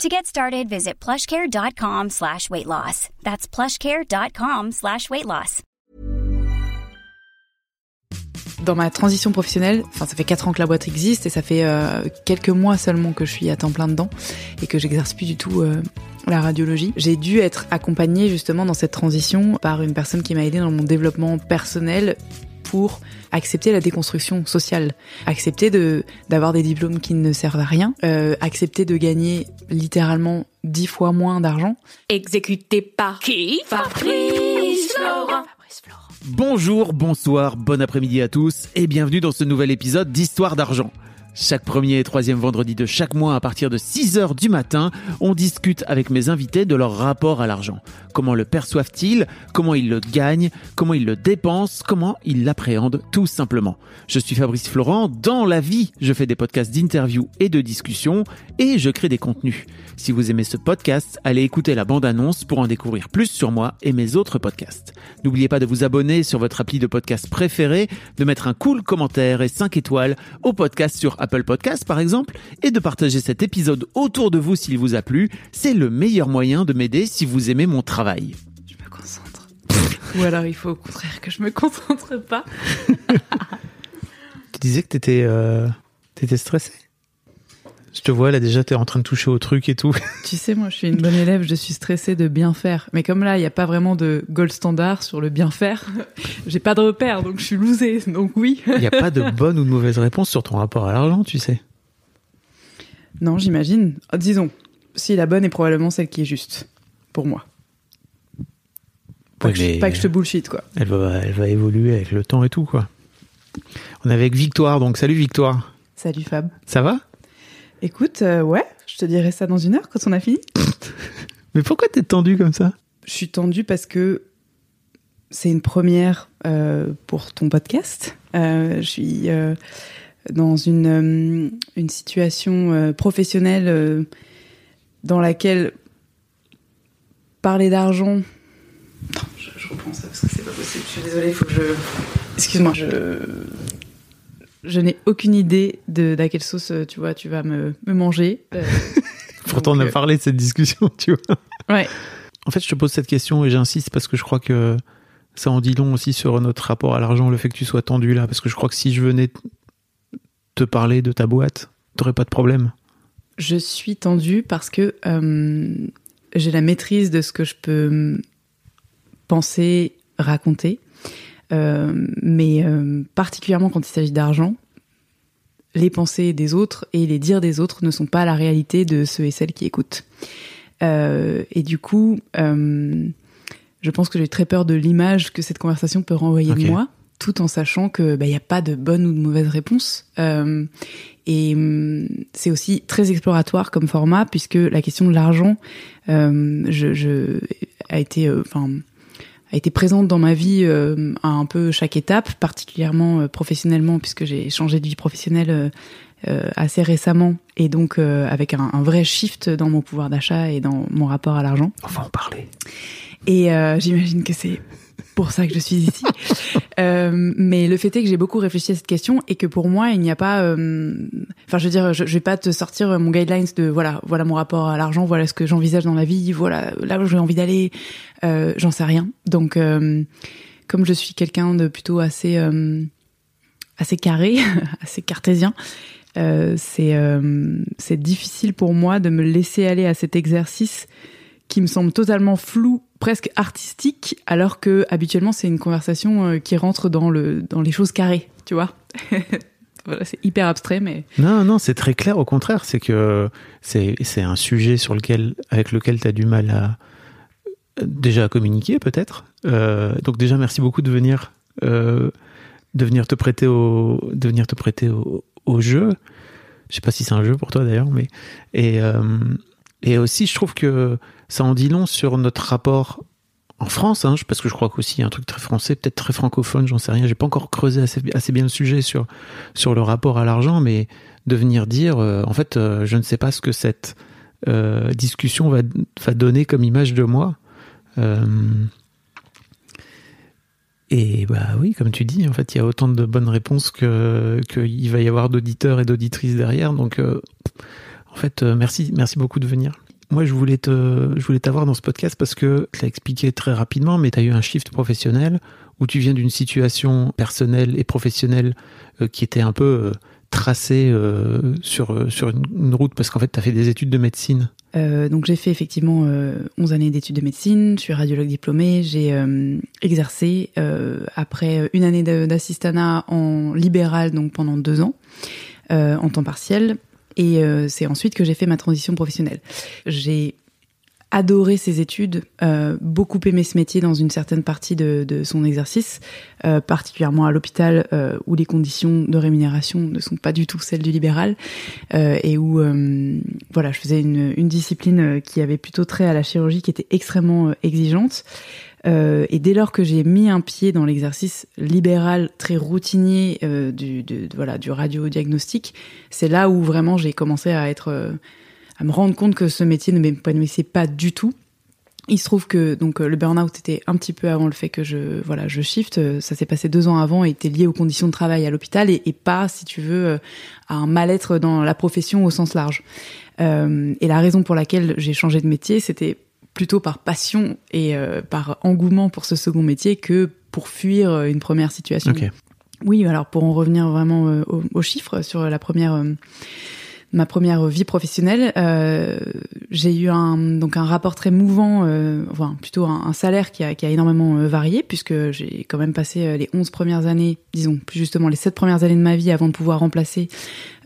To get started, visit plushcare.com slash weight loss. That's plushcare.com slash weight loss. Dans ma transition professionnelle, ça fait quatre ans que la boîte existe et ça fait euh, quelques mois seulement que je suis à temps plein dedans et que j'exerce plus du tout euh, la radiologie. J'ai dû être accompagnée justement dans cette transition par une personne qui m'a aidée dans mon développement personnel pour accepter la déconstruction sociale, accepter de d'avoir des diplômes qui ne servent à rien, euh, accepter de gagner littéralement dix fois moins d'argent. Exécuté par qui Fabrice Florent. Bonjour, bonsoir, bon après-midi à tous et bienvenue dans ce nouvel épisode d'Histoire d'argent. Chaque premier et troisième vendredi de chaque mois à partir de 6 heures du matin, on discute avec mes invités de leur rapport à l'argent. Comment le perçoivent-ils? Comment ils le gagnent? Comment ils le dépensent? Comment ils l'appréhendent? Tout simplement Je suis Fabrice Florent. Dans la vie, je fais des podcasts d'interviews et de discussions et je crée des contenus. Si vous aimez ce podcast, allez écouter la bande-annonce pour en découvrir plus sur moi et mes autres podcasts. N'oubliez pas de vous abonner sur votre appli de podcast préféré, de mettre un cool commentaire et 5 étoiles au podcast sur Apple Podcast par exemple, et de partager cet épisode autour de vous s'il vous a plu. C'est le meilleur moyen de m'aider si vous aimez mon travail. Je me concentre. Ou alors il faut au contraire que je me concentre pas. Tu disais que t'étais euh, t'étais stressé? Je te vois là déjà, t'es en train de toucher au truc et tout. Tu sais, moi je suis une bonne élève, je suis stressée de bien faire. Mais comme là, il n'y a pas vraiment de gold standard sur le bien faire, j'ai pas de repère, donc je suis losée. Donc oui. Il n'y a pas de bonne ou de mauvaise réponse sur ton rapport à l'argent, tu sais. Non, j'imagine. Ah, Disons, si la bonne est probablement celle qui est juste, pour moi. Pas, Ouais, que, je- mais- pas que je te bullshit, quoi. Elle va, elle va évoluer avec le temps et tout, quoi. On est avec Victoire, donc salut Victoire. Salut Fab. Ça va? Écoute, euh, ouais, je te dirai ça dans une heure quand on a fini. Mais pourquoi t'es tendu comme ça? Je suis tendue parce que c'est une première euh, pour ton podcast. Euh, je suis euh, dans une, euh, une situation euh, professionnelle euh, dans laquelle parler d'argent. Attends, je, je reprends ça parce que c'est pas possible. Je suis désolée, il faut que je. Excuse-moi, je. Je n'ai aucune idée de d'à quelle sauce euh, tu vois tu vas me, me manger. Euh, Pourtant, on a euh, parlé de cette discussion, tu vois. Ouais. En fait, je te pose cette question et j'insiste parce que je crois que ça en dit long aussi sur notre rapport à l'argent, le fait que tu sois tendu là. Parce que je crois que si je venais te parler de ta boîte, t'aurais pas de problème. Je suis tendue parce que euh, j'ai la maîtrise de ce que je peux penser, raconter. Euh, mais euh, particulièrement quand il s'agit d'argent, les pensées des autres et les dires des autres ne sont pas la réalité de ceux et celles qui écoutent. Euh, et du coup, je pense que j'ai très peur de l'image que cette conversation peut renvoyer de moi, tout en sachant que il n'y a pas de bonne ou de mauvaise réponse. Et c'est aussi très exploratoire comme format puisque la question de l'argent je, je, a été, enfin, a été présente dans ma vie euh, à un peu chaque étape, particulièrement euh, professionnellement puisque j'ai changé de vie professionnelle euh, euh, assez récemment et donc euh, avec un, un vrai shift dans mon pouvoir d'achat et dans mon rapport à l'argent. On va en parler. Et euh, j'imagine que c'est pour ça que je suis ici. Euh, mais le fait est que j'ai beaucoup réfléchi à cette question et que pour moi, il n'y a pas. euh, Enfin, je veux dire, je, je vais pas te sortir mon guidelines de voilà, voilà mon rapport à l'argent, voilà ce que j'envisage dans la vie, voilà là où j'ai envie d'aller. Euh, J'en sais rien. Donc, comme je suis quelqu'un de plutôt assez assez carré, assez cartésien. C'est c'est difficile pour moi de me laisser aller à cet exercice qui me semble totalement flou, presque artistique, alors que habituellement c'est une conversation euh, qui rentre dans le dans les choses carrées, tu vois. voilà, c'est hyper abstrait, mais Non, non, c'est très clair. Au contraire, c'est que c'est c'est un sujet sur lequel, avec lequel tu as du mal à déjà à communiquer, peut-être. Euh, donc déjà, merci beaucoup de venir, euh, de venir te prêter au, de venir te prêter au, jeu. Je sais pas si c'est un jeu pour toi d'ailleurs, mais et euh, et aussi, je trouve que ça en dit long sur notre rapport en France, hein, parce que je crois qu'aussi il y a un truc très français, peut-être très francophone, j'en sais rien. J'ai pas encore creusé assez, bien le sujet sur sur le rapport à l'argent, mais de venir dire, euh, en fait, euh, je ne sais pas ce que cette euh, discussion va, va donner comme image de moi. et bah oui, comme tu dis, en fait, il y a autant de bonnes réponses que qu'il va y avoir d'auditeurs et d'auditrices derrière. Donc, en fait, merci, merci beaucoup de venir. Moi, je voulais te, je voulais t'avoir dans ce podcast parce que tu l'as expliqué très rapidement, mais tu as eu un shift professionnel où tu viens d'une situation personnelle et professionnelle euh, qui était un peu euh, tracée euh, sur, sur une, route parce qu'en fait, tu as fait des études de médecine. donc j'ai fait effectivement 11 années d'études de médecine, je suis radiologue diplômée, j'ai exercé après une année d'assistanat en libéral, donc pendant deux ans, en temps partiel. Et euh, c'est ensuite que j'ai fait ma transition professionnelle. J'ai adoré ces études, euh, beaucoup aimé ce métier dans une certaine partie de, son exercice, euh, particulièrement à l'hôpital où les conditions de rémunération ne sont pas du tout celles du libéral et où voilà, je faisais une, discipline qui avait plutôt trait à la chirurgie qui était extrêmement exigeante. Euh, et dès lors que j'ai mis un pied dans l'exercice libéral très routinier euh, du, voilà, du radiodiagnostic, c'est là où vraiment j'ai commencé à être, euh, à me rendre compte que ce métier ne m'épanouissait pas du tout. Il se trouve que donc le burn-out était un petit peu avant le fait que je voilà je shift. Ça s'est passé deux ans avant et était lié aux conditions de travail à l'hôpital et, pas si tu veux à un mal-être dans la profession au sens large. Euh, et la raison pour laquelle j'ai changé de métier, c'était plutôt par passion et euh, par engouement pour ce second métier que pour fuir euh, une première situation. Oui, alors pour en revenir vraiment euh, aux, chiffres sur la première ma première vie professionnelle, j'ai eu un donc un rapport très mouvant, enfin plutôt un, salaire qui a, qui a énormément varié puisque j'ai quand même passé les 11 premières années, disons plus justement les 7 premières années de ma vie avant de pouvoir remplacer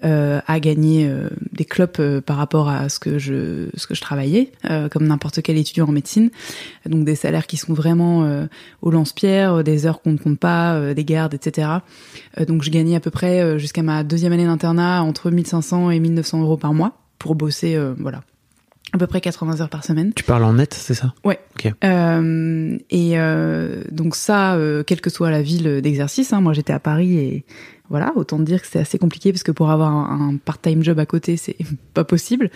à gagner euh, des clopes euh, par rapport à ce que je ce que je travaillais, comme n'importe quel étudiant en médecine. Donc des salaires qui sont vraiment au lance-pierre, des heures qu'on ne compte pas, des gardes, etc. donc je gagnais à peu près jusqu'à ma deuxième année d'internat entre 1500 et 1900 euros par mois pour bosser, voilà, à peu près 80 heures par semaine. Tu parles en net, c'est ça? Ouais. Okay. Euh, et euh, donc ça, euh, quelle que soit la ville d'exercice, hein, moi j'étais à Paris et voilà, autant dire que c'est assez compliqué parce que pour avoir un, part-time job à côté, c'est pas possible.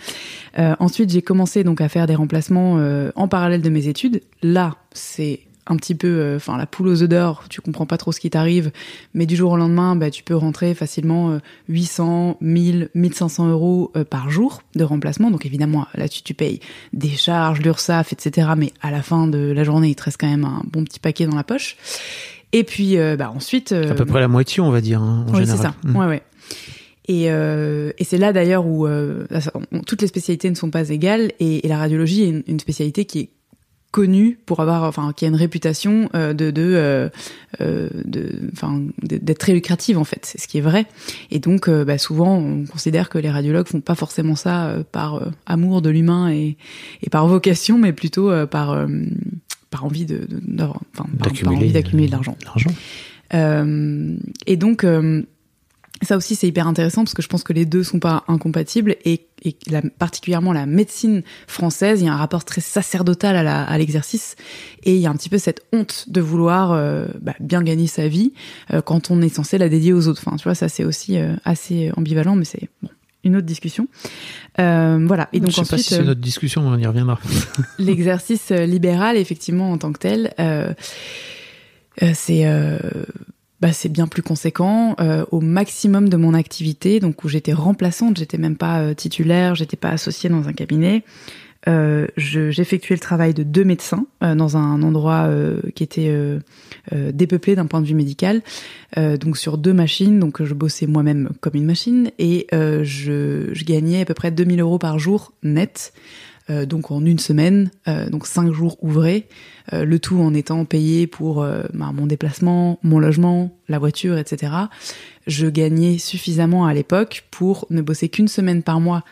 Euh, ensuite, j'ai commencé donc à faire des remplacements euh, en parallèle de mes études. Là, c'est un petit peu, euh, enfin la poule aux œufs d'or, tu comprends pas trop ce qui t'arrive, mais du jour au lendemain, bah, tu peux rentrer facilement 800, 1000, 1500 euros par jour de remplacement. Donc évidemment, là-dessus, tu payes des charges, l'URSSAF, etc. Mais à la fin de la journée, il te reste quand même un bon petit paquet dans la poche. Et puis, euh, bah, ensuite. à peu près la moitié, on va dire, hein, en oui, c'est ça. Mmh. Ouais, ouais. Et, euh, et c'est là d'ailleurs où euh, toutes les spécialités ne sont pas égales et, et la radiologie est une, une, spécialité qui est connue pour avoir, enfin, qui a une réputation euh, de, de, euh, euh de, enfin, d'être très lucrative en fait, c'est ce qui est vrai. Et donc, bah, souvent, on considère que les radiologues font pas forcément ça par amour de l'humain et, et par vocation, mais plutôt par par envie de, de, enfin, d'accumuler de l'argent. Euh, et donc euh, ça aussi c'est hyper intéressant parce que je pense que les deux sont pas incompatibles et, et la, particulièrement la médecine française, il y a un rapport très sacerdotal à l'exercice et il y a un petit peu cette honte de vouloir euh, bah, bien gagner sa vie euh, quand on est censé la dédier aux autres. Enfin, tu vois, ça c'est aussi euh, assez ambivalent, mais c'est bon une autre discussion. Euh, voilà. Et donc Je sais pas si c'est notre discussion, on y reviendra. l'exercice euh, libéral, effectivement, en tant que tel, euh, euh c'est euh, bah, c'est bien plus conséquent. au maximum de mon activité, donc où j'étais remplaçante, j'étais même pas titulaire, j'étais pas associée dans un cabinet. Euh, j'effectuais le travail de deux médecins euh, dans un endroit euh, qui était dépeuplé d'un point de vue médical, donc sur deux machines. Donc je bossais moi-même comme une machine et je, gagnais à peu près 2000 euros par jour net. donc en une semaine, donc cinq jours ouvrés, le tout en étant payé pour bah, mon déplacement, mon logement, la voiture, etc. Je gagnais suffisamment à l'époque pour ne bosser qu'une semaine par mois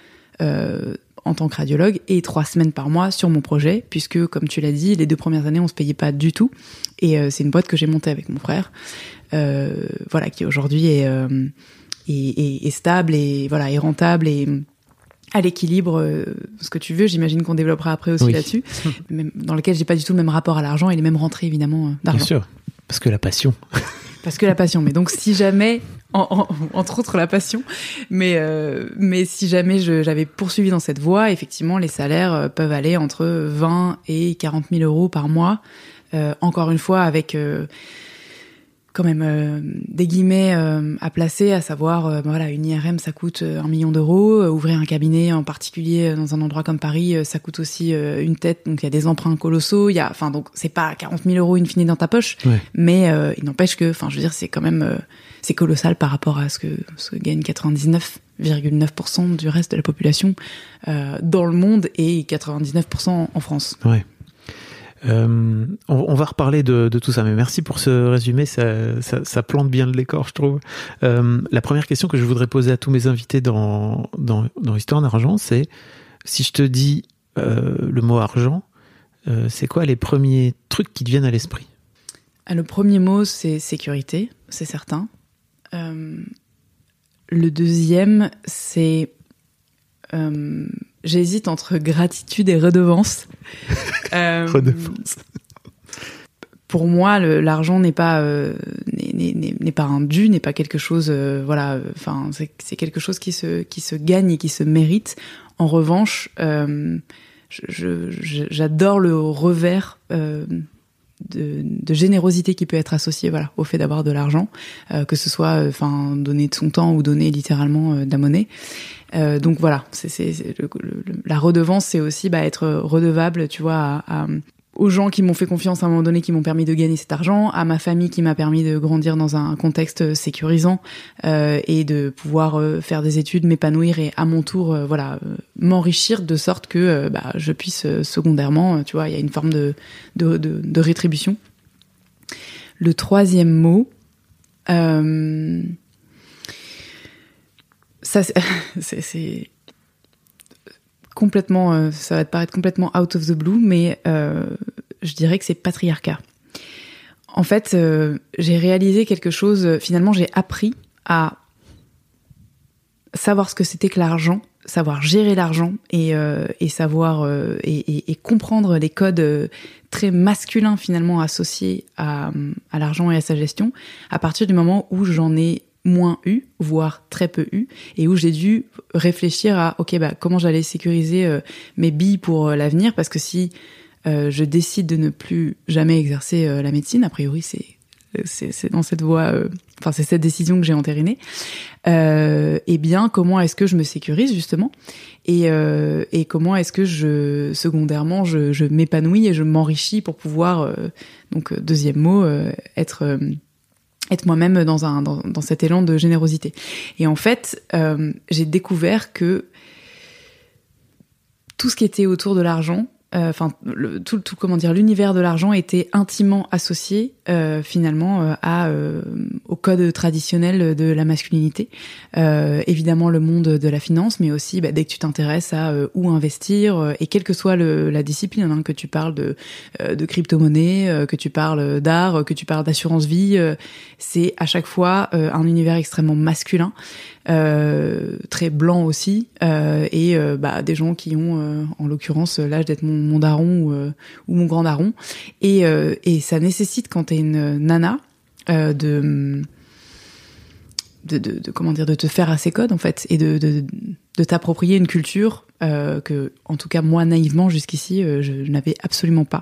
en tant que radiologue et trois semaines par mois sur mon projet, puisque comme tu l'as dit, les deux premières années on se payait pas du tout. Et euh, c'est une boîte que j'ai montée avec mon frère, euh, voilà, qui aujourd'hui est, euh, est, est, est, stable et voilà est rentable et à l'équilibre, ce que tu veux. J'imagine qu'on développera après aussi Oui. là-dessus, dans lequel j'ai pas du tout le même rapport à l'argent et les mêmes rentrées évidemment euh, Bien d'argent. sûr. Parce que la passion. Parce que la passion. Mais donc si jamais, en- en- entre autres la passion, mais euh, mais si jamais j'avais poursuivi dans cette voie, effectivement les salaires euh, peuvent aller entre 20 et 40 000 euros par mois. Euh, encore une fois avec euh, quand même euh, des guillemets euh, à placer, à savoir euh, ben voilà une IRM ça coûte euh, un million d'euros, euh, ouvrir un cabinet en particulier euh, dans un endroit comme Paris ça coûte aussi une tête, donc il y a des emprunts colossaux, il y a enfin donc c'est pas 40 000 euros in fine dans ta poche, Ouais. mais il n'empêche que enfin je veux dire c'est quand même euh, c'est colossal par rapport à ce que ce que gagne 99,9% du reste de la population euh, dans le monde et 99% en France. Ouais. Euh, on, va reparler de, tout ça, mais merci pour ce résumé, ça, plante bien le décor, je trouve. Euh, la première question que je voudrais poser à tous mes invités dans, dans, dans Histoire d'argent, c'est si je te dis euh, le mot argent, c'est quoi les premiers trucs qui te viennent à l'esprit? Ah, Le premier mot, c'est sécurité, c'est certain. Le deuxième, c'est... J'hésite entre gratitude et redevance. Euh, Redevance. Pour moi, l'argent n'est pas euh, n'est- pas un dû, n'est pas quelque chose. euh, voilà, enfin, c'est quelque chose qui se qui se gagne et qui se mérite. En revanche, euh, je- je- je- j'adore le revers de, de générosité qui peut être associé voilà au fait d'avoir de l'argent euh, que ce soit euh, enfin donner de son temps ou donner littéralement euh, de la monnaie. Euh, donc voilà c'est la redevance c'est aussi bah, être redevable tu vois à, à- aux gens qui m'ont fait confiance à un moment donné qui m'ont permis de gagner cet argent à ma famille qui m'a permis de grandir dans un contexte sécurisant euh, et de pouvoir euh, faire des études m'épanouir et à mon tour euh, voilà euh, m'enrichir de sorte que euh, bah, je puisse euh, secondairement euh, tu vois il y a une forme de de, de, rétribution. Le troisième mot, euh, ça c'est complètement, euh, ça va te paraître complètement out of the blue, mais euh, je dirais que c'est patriarcat. En fait, euh, j'ai réalisé quelque chose. Finalement, j'ai appris à savoir ce que c'était que l'argent, savoir gérer l'argent et, savoir et, comprendre les codes très masculins finalement associés à l'argent et à sa gestion à partir du moment où j'en ai moins eu, voire très peu eu, et où j'ai dû réfléchir à ok bah comment j'allais sécuriser euh, mes billes pour euh, l'avenir parce que si euh, je décide de ne plus jamais exercer euh, la médecine, a priori c'est c'est dans cette voie, enfin c'est cette décision que j'ai entérinée. Eh bien, comment est-ce que je me sécurise justement et, et comment est-ce que je secondairement je, je m'épanouis et je m'enrichis pour pouvoir donc deuxième mot être être moi-même dans un dans, cet élan de générosité. Et en fait, euh, j'ai découvert que tout ce qui était autour de l'argent, euh, enfin le- tout, tout comment dire, l'univers de l'argent était intimement associé euh, finalement euh, à euh, au code traditionnel de la masculinité. Euh, évidemment le monde de la finance, mais aussi bah, dès que tu t'intéresses à euh, où investir euh, et quelle que soit le, la discipline, hein, que tu parles de euh, de crypto-monnaie, euh, que tu parles d'art, euh, que tu parles d'assurance vie, euh, c'est à chaque fois euh, un univers extrêmement masculin, euh, très blanc aussi, euh, et euh, bah, des gens qui ont, euh, en l'occurrence, l'âge d'être mon, mon daron ou, euh, ou mon grand daron, et, euh, et ça nécessite quand t'es une nana euh, de de, de, de- comment dire de te faire à ces codes en fait et de, de, de t'approprier une culture euh, que en tout cas moi naïvement jusqu'ici euh, je n'avais absolument pas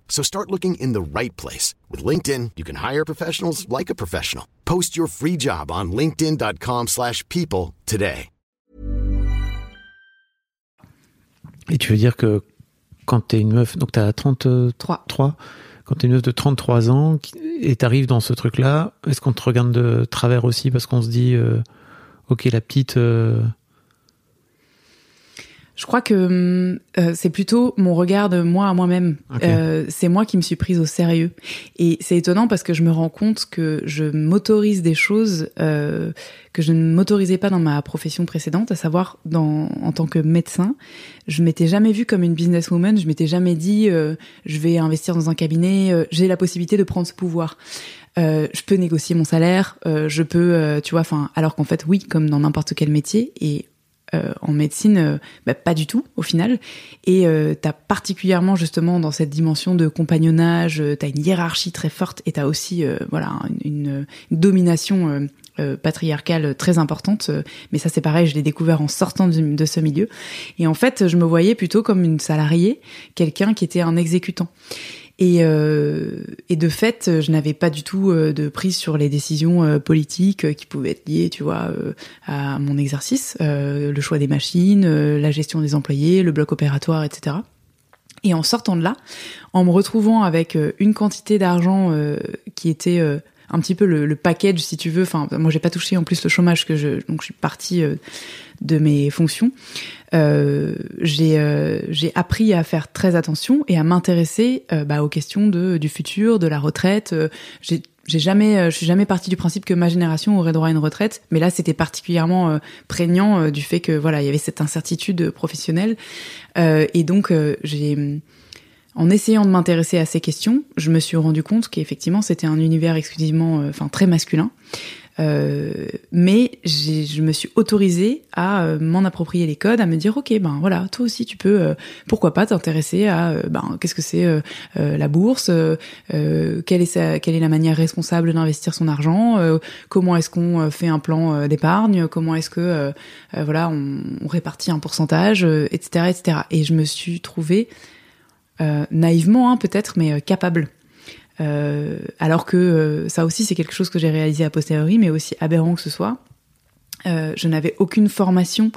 So start looking in the right place. With LinkedIn, you can hire professionals like a professional. Post your free job on linkedin.com/people slash people today. Et tu veux dire que quand t'es une meuf, donc t'as 33, Trois. quand t'es une meuf de 33 ans et t'arrives dans ce truc-là, est-ce qu'on te regarde de travers aussi parce qu'on se dit, euh, ok, la petite, euh, Je crois que hum, euh, c'est plutôt mon regard de moi à moi-même. Euh, c'est moi qui me suis prise au sérieux. Et c'est étonnant parce que je me rends compte que je m'autorise des choses euh, que je ne m'autorisais pas dans ma profession précédente, à savoir dans, en tant que médecin. Je m'étais jamais vue comme une businesswoman. Je m'étais jamais dit euh, je vais investir dans un cabinet. euh, J'ai la possibilité de prendre ce pouvoir. Euh, je peux négocier mon salaire, euh, je peux, euh, tu vois, enfin, alors qu'en fait, oui, comme dans n'importe quel métier, et euh, en médecine, euh, bah, pas du tout au final. Et euh, t'as particulièrement justement dans cette dimension de compagnonnage, euh, t'as une hiérarchie très forte et t'as aussi euh, voilà une, une- domination patriarcale très importante. Mais ça c'est pareil, je l'ai découvert en sortant de ce milieu. Et en fait, je me voyais plutôt comme une salariée, quelqu'un qui était un exécutant. Et, euh, et de fait, je n'avais pas du tout euh, de prise sur les décisions euh, politiques euh, qui pouvaient être liées, tu vois, à mon exercice, le choix des machines, la gestion des employés, le bloc opératoire, etc. Et en sortant de là, en me retrouvant avec une quantité d'argent qui était un petit peu le, le package, si tu veux. Enfin, moi, j'ai pas touché en plus le chômage que je, donc je suis partie euh, de mes fonctions. Euh, j'ai euh, j'ai appris à faire très attention et à m'intéresser bah, aux questions de du futur, de la retraite. J'ai j'ai jamais, je suis jamais partie du principe que ma génération aurait droit à une retraite, mais là c'était particulièrement prégnant du fait que voilà il y avait cette incertitude professionnelle et donc j'ai en essayant de m'intéresser à ces questions, je me suis rendu compte qu'effectivement c'était un univers exclusivement, euh, enfin très masculin. Euh, mais je me suis autorisée à euh, m'en approprier les codes, à me dire ok ben voilà toi aussi tu peux euh, pourquoi pas t'intéresser à ben qu'est-ce que c'est la bourse, quelle est sa, quelle est la manière responsable d'investir son argent, comment est-ce qu'on fait un plan d'épargne, comment est-ce que voilà on, répartit un pourcentage, etc etc. Et je me suis trouvée naïvement hein, peut-être mais euh, capable euh, alors que euh, ça aussi, c'est quelque chose que j'ai réalisé a posteriori, mais aussi aberrant que ce soit. Euh, je n'avais aucune formation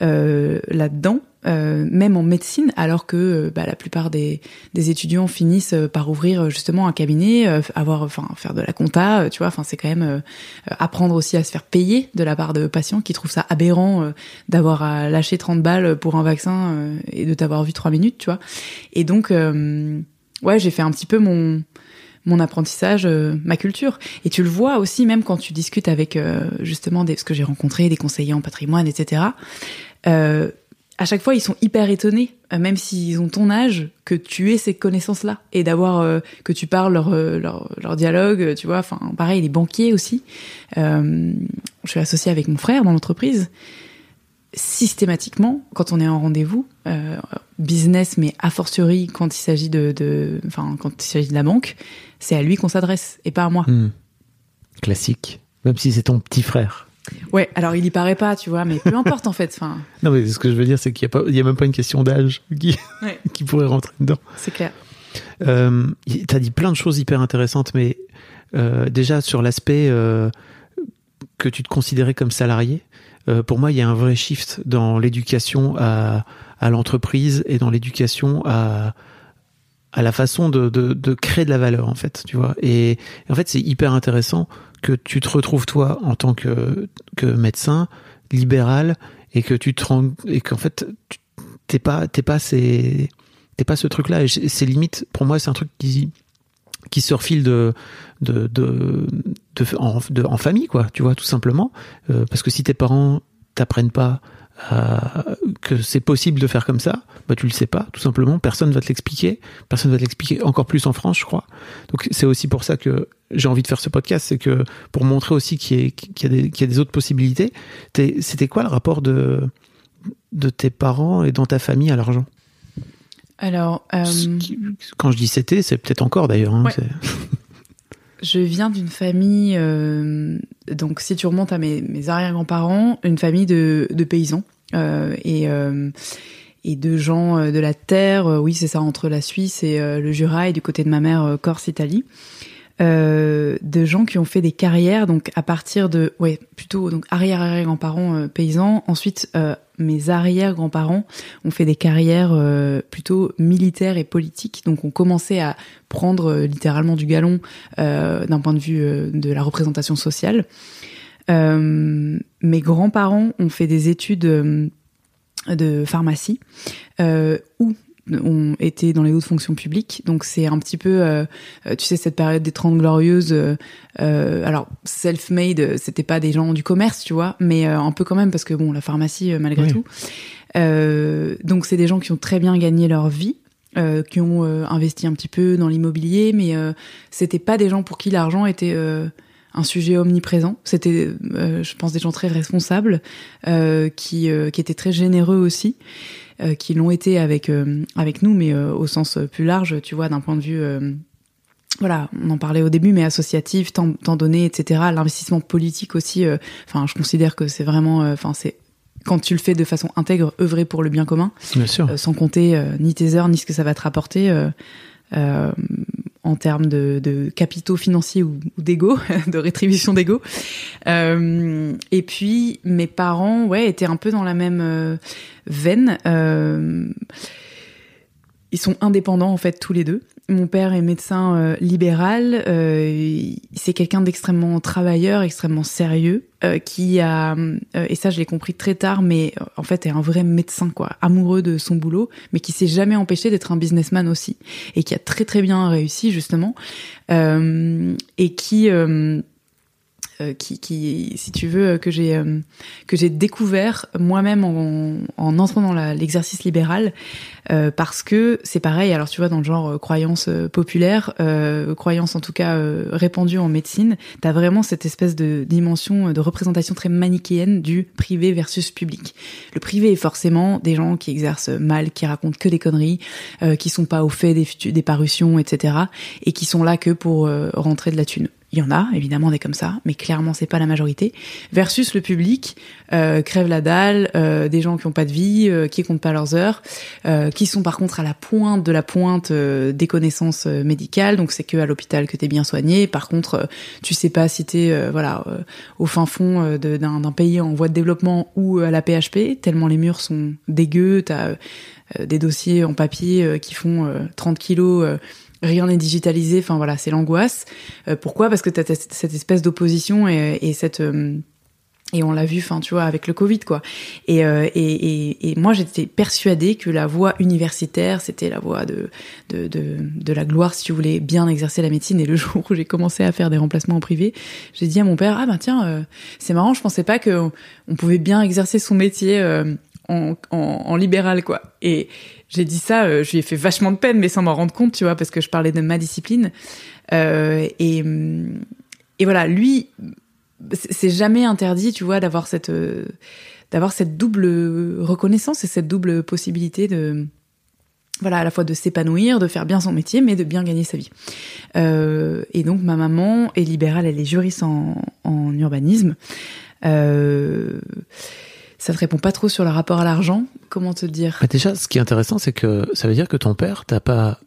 euh, là-dedans, euh, même en médecine, alors que euh, bah, la plupart des, des étudiants finissent euh, par ouvrir euh, justement un cabinet, euh, avoir, enfin, faire de la compta, tu vois. Enfin, c'est quand même euh, apprendre aussi à se faire payer de la part de patients qui trouvent ça aberrant d'avoir à lâcher 30 balles pour un vaccin et de t'avoir vu trois minutes, tu vois. Et donc, ouais, j'ai fait un petit peu mon mon apprentissage, euh, ma culture. Et tu le vois aussi même quand tu discutes avec euh, justement des, ce que j'ai rencontré, des conseillers en patrimoine, etc. Euh, à chaque fois, ils sont hyper étonnés, euh, même s'ils ont ton âge, que tu aies ces connaissances-là et d'avoir euh, que tu parles leur, euh, leur, dialogue. Tu vois, enfin, pareil, les banquiers aussi. Je suis associée avec mon frère dans l'entreprise. Systématiquement, quand on est en rendez-vous, business, mais a fortiori quand il s'agit de, de, enfin, quand il s'agit de la banque, c'est à lui qu'on s'adresse et pas à moi. Hmm. Classique. Même si c'est ton petit frère. Ouais, alors il y paraît pas, tu vois, mais peu importe en fait. Enfin, Non, mais ce que je veux dire, c'est qu'il n'y a, a même pas une question d'âge qui, Ouais. qui pourrait rentrer dedans. c'est clair. Euh, tu as dit plein de choses hyper intéressantes, mais euh, déjà sur l'aspect euh, que tu te considérais comme salarié, euh, pour moi, il y a un vrai shift dans l'éducation à, à l'entreprise et dans l'éducation à, à la façon de, de, de créer de la valeur, en fait, tu vois. Et, en fait, c'est hyper intéressant que tu te retrouves, toi, en tant que, que médecin libéral et que tu te rends, et qu'en fait, t'es pas, t'es pas ces, t'es pas ce truc-là. Et j'ai- c'est limite, pour moi, c'est un truc qui, qui se refile de, de, de, de, en, de- en famille, quoi, tu vois, tout simplement. Euh, parce que si tes parents t'apprennent pas à- que c'est possible de faire comme ça, bah tu le sais pas, tout simplement. Personne va te l'expliquer. Personne va te l'expliquer. Encore plus en France, je crois. Donc c'est aussi pour ça que j'ai envie de faire ce podcast, c'est que pour montrer aussi qu'il y, a- y, des- qu'il y a des autres possibilités. C'était quoi le rapport de de tes parents et dans ta famille à l'argent? Alors, euh, quand je dis c'était, c'est peut-être encore d'ailleurs. Hein, ouais. je viens d'une famille, euh, donc si tu remontes à mes, mes arrière-grands-parents, une famille de, de paysans euh, et euh, et de gens euh, de la terre. oui, c'est ça, entre la Suisse et le Jura et du côté de ma mère, Corse, Italie. Euh, de gens qui ont fait des carrières donc à partir de ouais plutôt donc arrière arrière grands-parents euh, paysans ensuite euh, mes arrière grands-parents ont fait des carrières plutôt militaires et politiques. Donc ont commencé à prendre littéralement du galon d'un point de vue de la représentation sociale. Mes grands-parents ont fait des études de pharmacie où ont été dans les hautes fonctions publiques. Donc c'est un petit peu, euh, euh, tu sais, cette période des Trente Glorieuses. Euh, euh alors self-made, c'était pas des gens du commerce, tu vois, mais un peu quand même parce que bon, la pharmacie malgré tout. donc c'est des gens qui ont très bien gagné leur vie. qui ont investi un petit peu dans l'immobilier, mais c'était pas des gens pour qui l'argent était un sujet omniprésent. C'était, je pense, des gens très responsables, qui, qui étaient très généreux aussi. Euh, qui l'ont été avec euh, avec nous, mais euh, au sens plus large, tu vois, d'un point de vue voilà, on en parlait au début, mais associatif, temps, temps donné, etc. L'investissement politique aussi. Enfin, je considère que c'est vraiment, enfin, c'est quand tu le fais de façon intègre, œuvrer pour le bien commun, bien sûr. sans compter ni tes heures ni ce que ça va te rapporter en termes de, de, capitaux financiers ou, d'ego, de rétribution d'ego. Euh, et puis mes parents, ouais, étaient un peu dans la même euh, veine. Euh, ils sont indépendants en fait tous les deux. Mon père est médecin euh, libéral. Euh, c'est quelqu'un d'extrêmement travailleur, extrêmement sérieux, euh, qui a et ça je l'ai compris très tard, mais en fait est un vrai médecin quoi, amoureux de son boulot, mais qui s'est jamais empêché d'être un businessman aussi et qui a très très bien réussi justement et qui euh, qui, qui, si tu veux, que j'ai euh, que j'ai découvert moi-même en, en, entrant dans l'exercice libéral, euh, parce que c'est pareil. Alors tu vois, dans le genre croyance populaire, croyance en tout cas répandue en médecine, t'as vraiment cette espèce de dimension de représentation très manichéenne du privé versus public. Le privé est forcément des gens qui exercent mal, qui racontent que des conneries, qui sont pas au fait des, des parutions, etc., et qui sont là que pour rentrer de la thune. Il y en a évidemment des comme ça, mais clairement c'est pas la majorité. Versus le public, euh, crève la dalle, euh, des gens qui ont pas de vie, euh, qui comptent pas leurs heures, euh, qui sont par contre à la pointe de la pointe euh, des connaissances euh, médicales. Donc c'est que à l'hôpital que t'es bien soigné. Par contre, tu sais pas si t'es voilà au fin fond d'un pays en voie de développement ou à la PHP, tellement les murs sont dégueux. T'as des dossiers en papier qui font 30 kilos rien n'est digitalisé. Enfin voilà, c'est l'angoisse. Euh, pourquoi? Parce que tu as cette espèce d'opposition et, et, cette euh, et on l'a vu, enfin tu vois, avec le Covid quoi. Et, euh, et, et, et, moi j'étais persuadée que la voie universitaire c'était la voie de, de, de, de la gloire si tu voulais bien exercer la médecine. Et le jour où j'ai commencé à faire des remplacements en privé, j'ai dit à mon père ah ben tiens c'est marrant, je pensais pas que on pouvait bien exercer son métier en, libéral quoi. Et j'ai dit ça, euh, je lui ai fait vachement de peine, mais sans m'en rendre compte, tu vois, parce que je parlais de ma discipline. Euh, et, mm, et voilà, lui, c'est jamais interdit, tu vois, d'avoir cette euh, d'avoir cette double reconnaissance et cette double possibilité de voilà à la fois de s'épanouir, de faire bien son métier, mais de bien gagner sa vie. Et donc ma maman est libérale, elle est juriste en, en urbanisme. Euh, ça te répond pas trop sur le rapport à l'argent? Comment te dire? Bah Déjà, ce qui est intéressant, c'est que ça veut dire que ton père t'a pas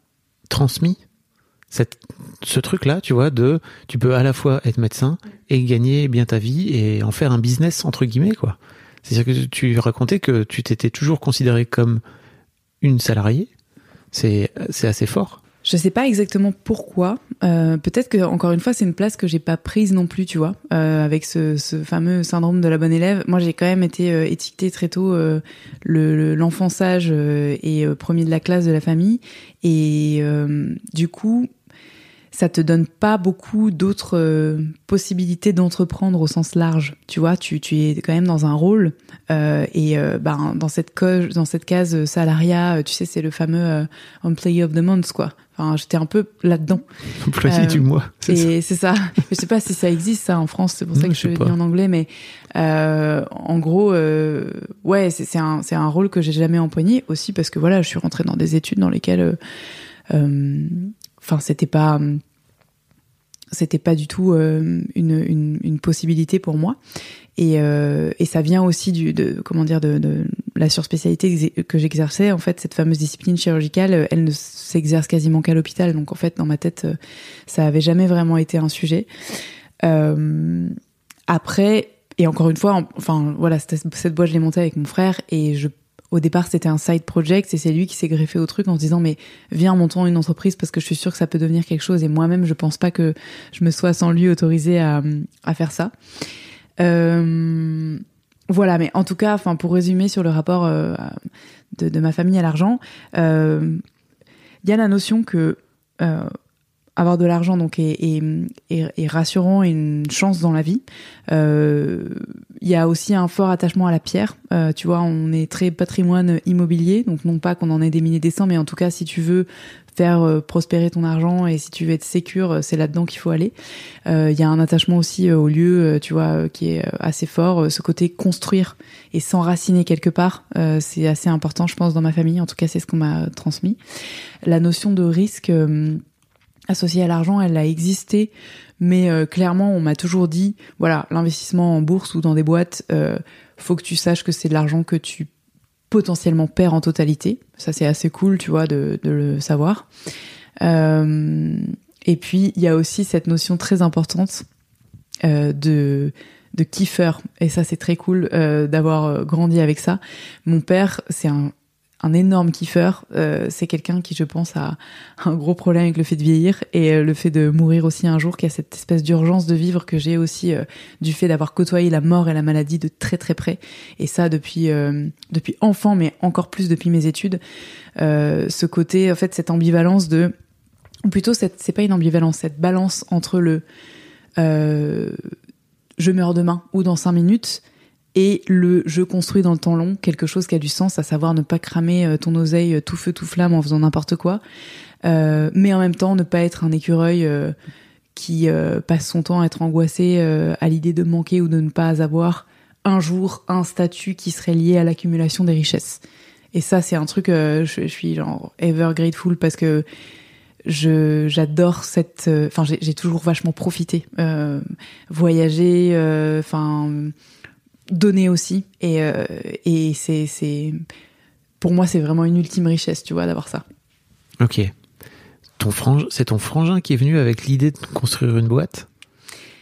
transmis cette, ce truc-là, tu vois, de tu peux à la fois être médecin et gagner bien ta vie et en faire un business entre guillemets, quoi. C'est-à-dire que tu racontais que tu t'étais toujours considéré comme une salariée. C'est assez fort. Je sais pas exactement pourquoi. Euh, Peut-être que encore une fois, c'est une place que j'ai pas prise non plus, tu vois, euh, avec ce, ce, fameux syndrome de la bonne élève. Moi, j'ai quand même été euh, étiquetée très tôt euh, l'enfant sage euh, et premier de la classe de la famille, et du coup, ça te donne pas beaucoup d'autres euh, possibilités d'entreprendre au sens large. Tu vois, tu, tu es quand même dans un rôle euh, et euh, ben dans cette case, dans cette case salariat, tu sais, c'est le fameux employee of the month quoi. Enfin, j'étais un peu là-dedans. Employé-tu-moi. Euh, et c'est ça. je sais pas si ça existe ça en France. C'est pour ça Non, que je je le dis en anglais. Mais euh, en gros, euh, ouais, c'est un c'est un rôle que j'ai jamais empoigné aussi parce que voilà, je suis rentrée dans des études dans lesquelles, enfin, c'était pas c'était pas du tout euh, une, une, possibilité pour moi. Et, euh, et ça vient aussi du de comment dire de, de la surspécialité que j'exerçais. En fait cette fameuse discipline chirurgicale euh, elle ne s'exerce quasiment qu'à l'hôpital. Donc en fait dans ma tête ça avait jamais vraiment été un sujet. Après et encore une fois en- enfin voilà cette, cette boîte je l'ai montée avec mon frère et je au départ, c'était un side project et c'est lui qui s'est greffé au truc en se disant mais viens montons une entreprise parce que je suis sûre que ça peut devenir quelque chose et moi-même je pense pas que je me sois sans lui autorisée à, faire ça. Euh, voilà, mais en tout cas, enfin pour résumer sur le rapport euh, de, ma famille à l'argent, euh, il y a la notion que avoir de l'argent donc est, est, est- rassurant et une chance dans la vie. Euh, Il y a aussi un fort attachement à la pierre. Euh, tu vois, on est très patrimoine immobilier, donc non pas qu'on en ait des milliers des cents, mais en tout cas, si tu veux faire euh, prospérer ton argent et si tu veux être sécure, euh, c'est là-dedans qu'il faut aller. Il y a un attachement aussi au lieu, tu vois, qui est assez fort. Ce côté construire et s'enraciner quelque part, euh, c'est assez important, je pense, dans ma famille. En tout cas, c'est ce qu'on m'a transmis. La notion de risque. Associée à l'argent, elle a existé, mais euh, clairement, on m'a toujours dit, voilà, l'investissement en bourse ou dans des boîtes, euh, faut que tu saches que c'est de l'argent que tu potentiellement perds en totalité. Ça, c'est assez cool, tu vois, de, le savoir. Euh, et puis, il y a aussi cette notion très importante de de kiffer. Et ça, c'est très cool d'avoir grandi avec ça. Mon père, c'est un un énorme kiffeur. Euh, c'est quelqu'un qui, je pense, a un gros problème avec le fait de vieillir et euh, le fait de mourir aussi un jour, qui a cette espèce d'urgence de vivre que j'ai aussi euh, du fait d'avoir côtoyé la mort et la maladie de très très près. Et ça depuis depuis enfant, mais encore plus depuis mes études. Ce côté, en fait, cette ambivalence de, ou plutôt cette, c'est pas une ambivalence, cette balance entre le je meurs demain ou dans cinq minutes et le je construis dans le temps long quelque chose qui a du sens, à savoir ne pas cramer euh, ton oseille euh, tout feu tout flamme en faisant n'importe quoi, euh, mais en même temps ne pas être un écureuil qui passe son temps à être angoissé à l'idée de manquer ou de ne pas avoir un jour un statut qui serait lié à l'accumulation des richesses. Et ça, c'est un truc, je, suis genre ever grateful parce que je j'adore cette enfin j'ai toujours vachement profité voyager enfin donner aussi et euh, et c'est c'est pour moi c'est vraiment une ultime richesse tu vois d'avoir ça Ok. Ton frangin, c'est ton frangin qui est venu avec l'idée de construire une boîte?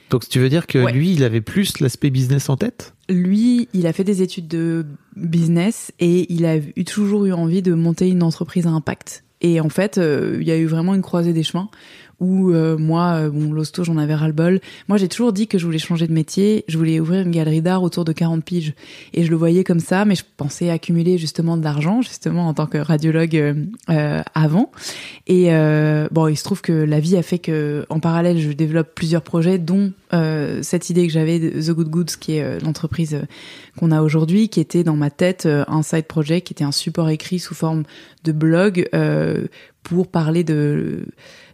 Donc tu veux dire que Ouais. lui, il avait plus l'aspect business en tête? Lui il a fait des études de business et il a eu, toujours eu envie de monter une entreprise à impact et en fait euh, il y a eu vraiment une croisée des chemins où euh, moi euh, bon l'hosto j'en avais ras le bol moi j'ai toujours dit que je voulais changer de métier. Je voulais ouvrir une galerie d'art autour de 40 piges. Et je le voyais comme ça mais je pensais accumuler justement de l'argent justement en tant que radiologue euh, euh, avant. Et euh, bon il se trouve que la vie a fait que en parallèle je développe plusieurs projets dont cette idée que j'avais de The Good Goods qui est l'entreprise qu'on a aujourd'hui qui était dans ma tête un side project qui était un support écrit sous forme de blog euh, pour parler de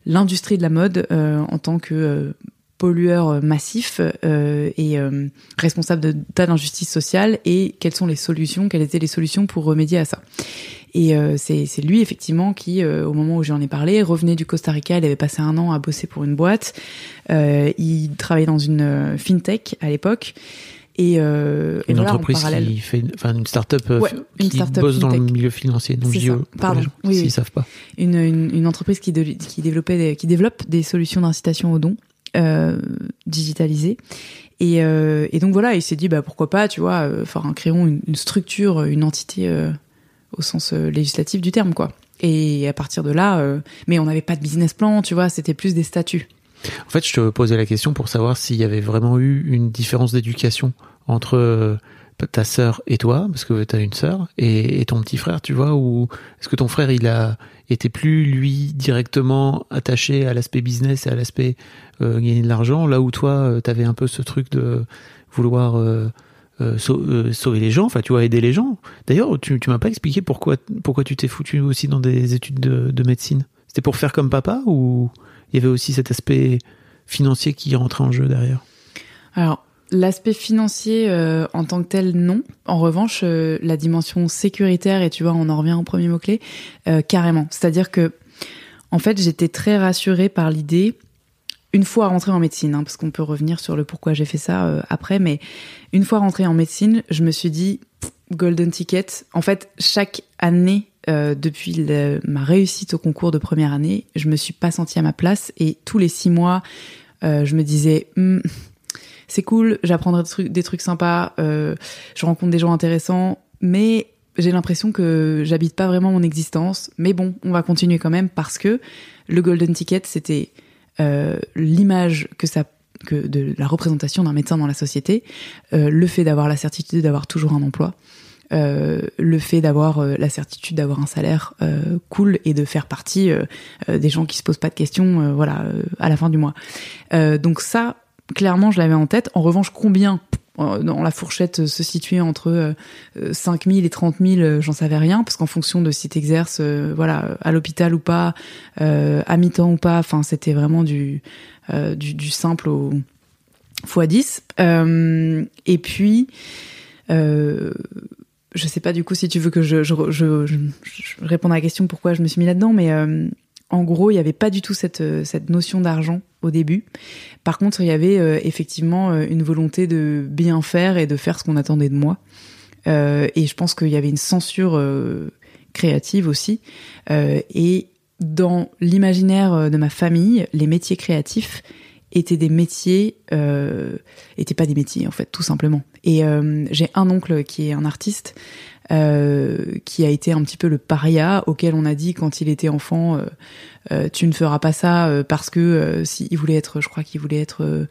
l'industrie de la mode euh, en tant que euh, pollueur euh, massif euh, et euh, responsable de tas d'injustices sociales et quelles sont les solutions, quelles étaient les solutions pour remédier à ça. Et euh, c'est lui effectivement qui, au moment où j'en ai parlé, revenait du Costa Rica. Il avait passé un an à bosser pour une boîte. Il travaillait dans une fintech à l'époque. Et, euh, et Une voilà, en entreprise parallèle. qui fait, enfin une start-up euh, Ouais, qui start-up bosse dans le milieu financier. Donc je pour Pardon. gens, Oui, s'ils oui. savent pas. une, une, une entreprise qui, de- qui développait des- qui développe des solutions d'incitation aux dons euh, digitalisées et, euh, et donc voilà il s'est dit bah pourquoi pas tu vois euh, enfin créons une, une structure une entité euh, au sens euh, législatif du terme quoi et à partir de là euh, mais on n'avait pas de business plan tu vois c'était plus des statuts En fait, je te posais la question pour savoir s'il y avait vraiment eu une différence d'éducation entre euh, ta sœur et toi, parce que tu as une sœur, et, ton petit frère, tu vois, ou est-ce que ton frère, il a plus, lui, directement attaché à l'aspect business et à l'aspect euh, gagner de l'argent, là où toi, tu avais un peu ce truc de vouloir euh, euh, sau- euh, sauver les gens, enfin, tu vois, aider les gens. D'ailleurs, tu, tu m'as pas expliqué pourquoi, pourquoi tu t'es foutu aussi dans des études de, de médecine. C'était pour faire comme papa ou il y avait aussi cet aspect financier qui rentrait en jeu derrière Alors, l'aspect financier euh, en tant que tel, non. En revanche, euh, la dimension sécuritaire, et tu vois, on en revient au premier mot-clé, euh, carrément. C'est-à-dire que, en fait, j'étais très rassurée par l'idée, une fois rentrée en médecine, hein, parce qu'on peut revenir sur le pourquoi j'ai fait ça après, mais une fois rentrée en médecine, je me suis dit, golden ticket. En fait, chaque année depuis le, ma réussite au concours de première année, je me suis pas sentie à ma place et tous les six mois, euh, je me disais, hm, c'est cool, j'apprendrai des trucs, sympas, euh, je rencontre des gens intéressants, mais j'ai l'impression que j'habite pas vraiment mon existence. Mais bon, on va continuer quand même parce que le golden ticket, c'était euh, l'image que ça que de la représentation d'un médecin dans la société, euh, le fait d'avoir la certitude d'avoir toujours un emploi, euh, le fait d'avoir euh, la certitude d'avoir un salaire euh, cool et de faire partie des gens qui se posent pas de questions, voilà, à la fin du mois. donc ça, clairement, je l'avais en tête. En revanche, combien? Dans la fourchette se situait entre 5 000 et 30 000, j'en savais rien, parce qu'en fonction de si t'exerces, voilà, à l'hôpital ou pas, à mi-temps ou pas, enfin, c'était vraiment du, du, du simple au x 10. et puis, euh, je sais pas du coup si tu veux que je, je, je, je, réponde à la question pourquoi je me suis mis là-dedans, mais euh, en gros, il n'y avait pas du tout cette, euh, cette notion d'argent au début. Par contre, il y avait euh, effectivement une volonté de bien faire et de faire ce qu'on attendait de moi. et je pense qu'il y avait une censure créative aussi. et dans l'imaginaire de ma famille, les métiers créatifs étaient des métiers, euh, étaient pas des métiers en fait, tout simplement. Et euh, j'ai un oncle qui est un artiste, euh, qui a été un petit peu le paria auquel on a dit quand il était enfant, euh, euh tu ne feras pas ça euh, parce que euh, si il voulait être, je crois qu'il voulait être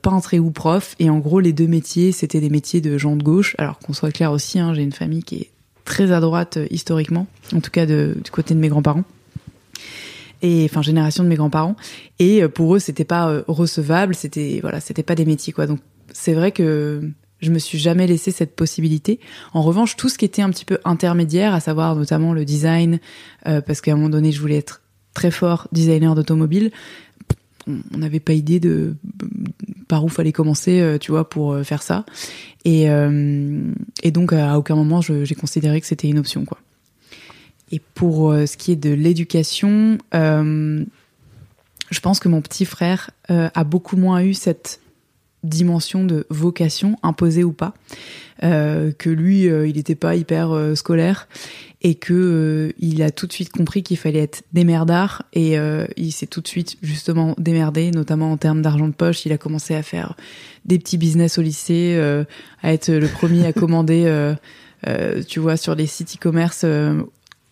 peintre et ou prof. Et en gros, les deux métiers, c'était des métiers de gens de gauche. Alors qu'on soit clair aussi, hein, j'ai une famille qui est très à droite historiquement, en tout cas de, du côté de mes grands-parents et enfin génération de mes grands-parents et pour eux c'était pas recevable c'était voilà c'était pas des métiers quoi donc c'est vrai que je me suis jamais laissé cette possibilité. En revanche, tout ce qui était un petit peu intermédiaire, à savoir notamment le design, euh, parce qu'à un moment donné, je voulais être très fort designer d'automobile. On n'avait pas idée de par où fallait commencer, euh, tu vois, pour euh, faire ça. Et, et donc, à aucun moment, j'ai considéré que c'était une option, quoi. Et pour ce qui est de l'éducation, je pense que mon petit frère a beaucoup moins eu cette dimension de vocation, imposée ou pas, euh, que lui, euh, il n'était pas hyper euh, scolaire et que il a tout de suite compris qu'il fallait être démerdard et il s'est tout de suite justement démerdé, notamment en termes d'argent de poche. Il a commencé à faire des petits business au lycée, à être le premier à commander, tu vois, sur les sites e-commerce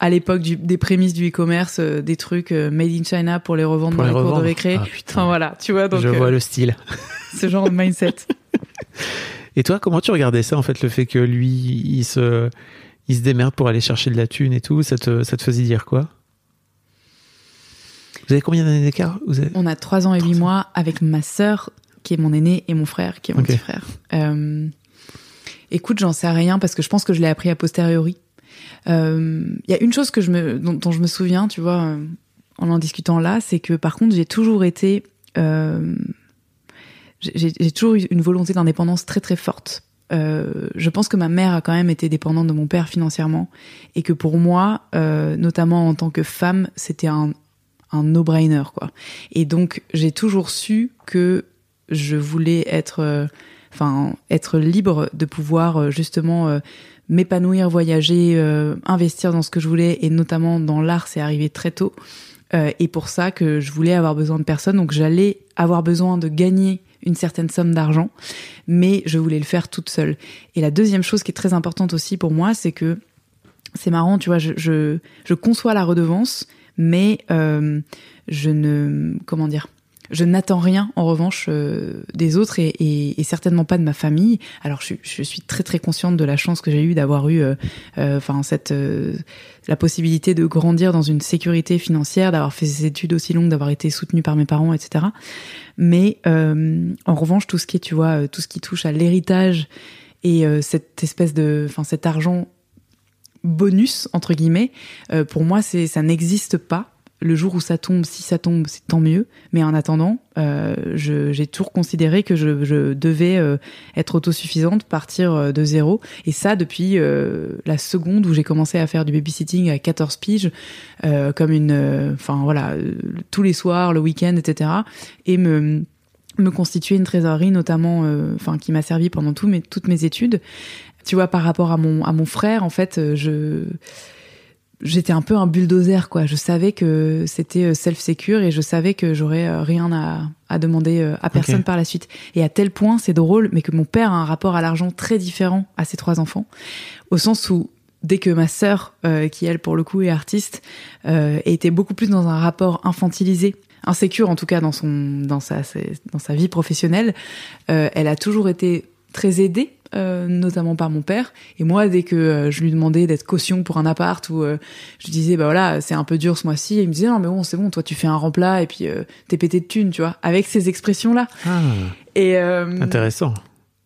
à l'époque des prémices du e-commerce, des trucs made in China pour les revendre dans les, cours de récré. Ah, enfin voilà, tu vois. Donc, Je vois le style. ce genre de mindset. Et toi, comment tu regardais ça, en fait, le fait que lui, il se, il se démerde pour aller chercher de la thune et tout, ça te, ça te faisait dire quoi? Vous avez combien d'années d'écart? On a 3 ans et 8 mois avec ma sœur, qui est mon aîné, et mon frère, qui est mon petit frère. Euh, écoute, j'en sais rien parce que je pense que je l'ai appris a posteriori. Il euh, y a une chose que je me, dont, je me souviens, tu vois, euh, en en discutant là, c'est que par contre, j'ai toujours été euh, j'ai toujours eu une volonté d'indépendance très très forte. Je pense que ma mère a quand même été dépendante de mon père financièrement et que pour moi, notamment en tant que femme, c'était un, un no-brainer quoi. Et donc j'ai toujours su que je voulais être, enfin être libre de pouvoir justement m'épanouir, voyager, investir dans ce que je voulais et notamment dans l'art, c'est arrivé très tôt. et pour ça que je voulais avoir besoin de personne, donc j'allais avoir besoin de gagner une certaine somme d'argent, mais je voulais le faire toute seule. Et la deuxième chose qui est très importante aussi pour moi, c'est que c'est marrant, tu vois, je, je, je, conçois la redevance, mais euh, je ne, comment dire, je n'attends rien en revanche euh, des autres et, et, et, certainement pas de ma famille. Alors je, je, suis très très consciente de la chance que j'ai eue d'avoir eu, euh, euh enfin cette euh, la possibilité de grandir dans une sécurité financière, d'avoir fait ces études aussi longues, d'avoir été soutenue par mes parents, etc. Mais en revanche, tout ce qui est, tu vois, tout ce qui touche à l'héritage et cette espèce de, enfin cet argent bonus entre guillemets, pour moi c'est ça n'existe pas le jour où ça tombe, si ça tombe, c'est tant mieux. Mais en attendant, euh, j'ai toujours considéré que je, je devais euh, être autosuffisante, partir euh, de zéro. Et ça depuis euh, la seconde où j'ai commencé à faire du babysitting à 14 piges, euh, comme une, euh, enfin voilà, tous les soirs, le week-end, etc. Et me me constituer une trésorerie notamment, enfin qui m'a servi pendant tout mes, toutes mes études. Tu vois, par rapport à mon à mon frère, en fait, je j'étais un peu un bulldozer quoi. Je savais que c'était self secure et je savais que j'aurais euh, rien à, à demander euh, à personne par la suite. Et à tel point, c'est drôle, mais que mon père a un rapport à l'argent très différent à ses trois enfants, au sens où dès que ma sœur, euh, qui elle pour le coup est artiste, euh, était beaucoup plus dans un rapport infantilisé, insécure en tout cas dans son dans sa dans sa vie professionnelle, euh, elle a toujours été très aidée. Euh, notamment par mon père et moi dès que euh, je lui demandais d'être caution pour un appart ou euh, je lui disais bah voilà c'est un peu dur ce mois-ci et il me disait non mais bon c'est bon toi tu fais un remplat et puis t'es pété de thunes tu vois avec ces expressions là Ah, et intéressant.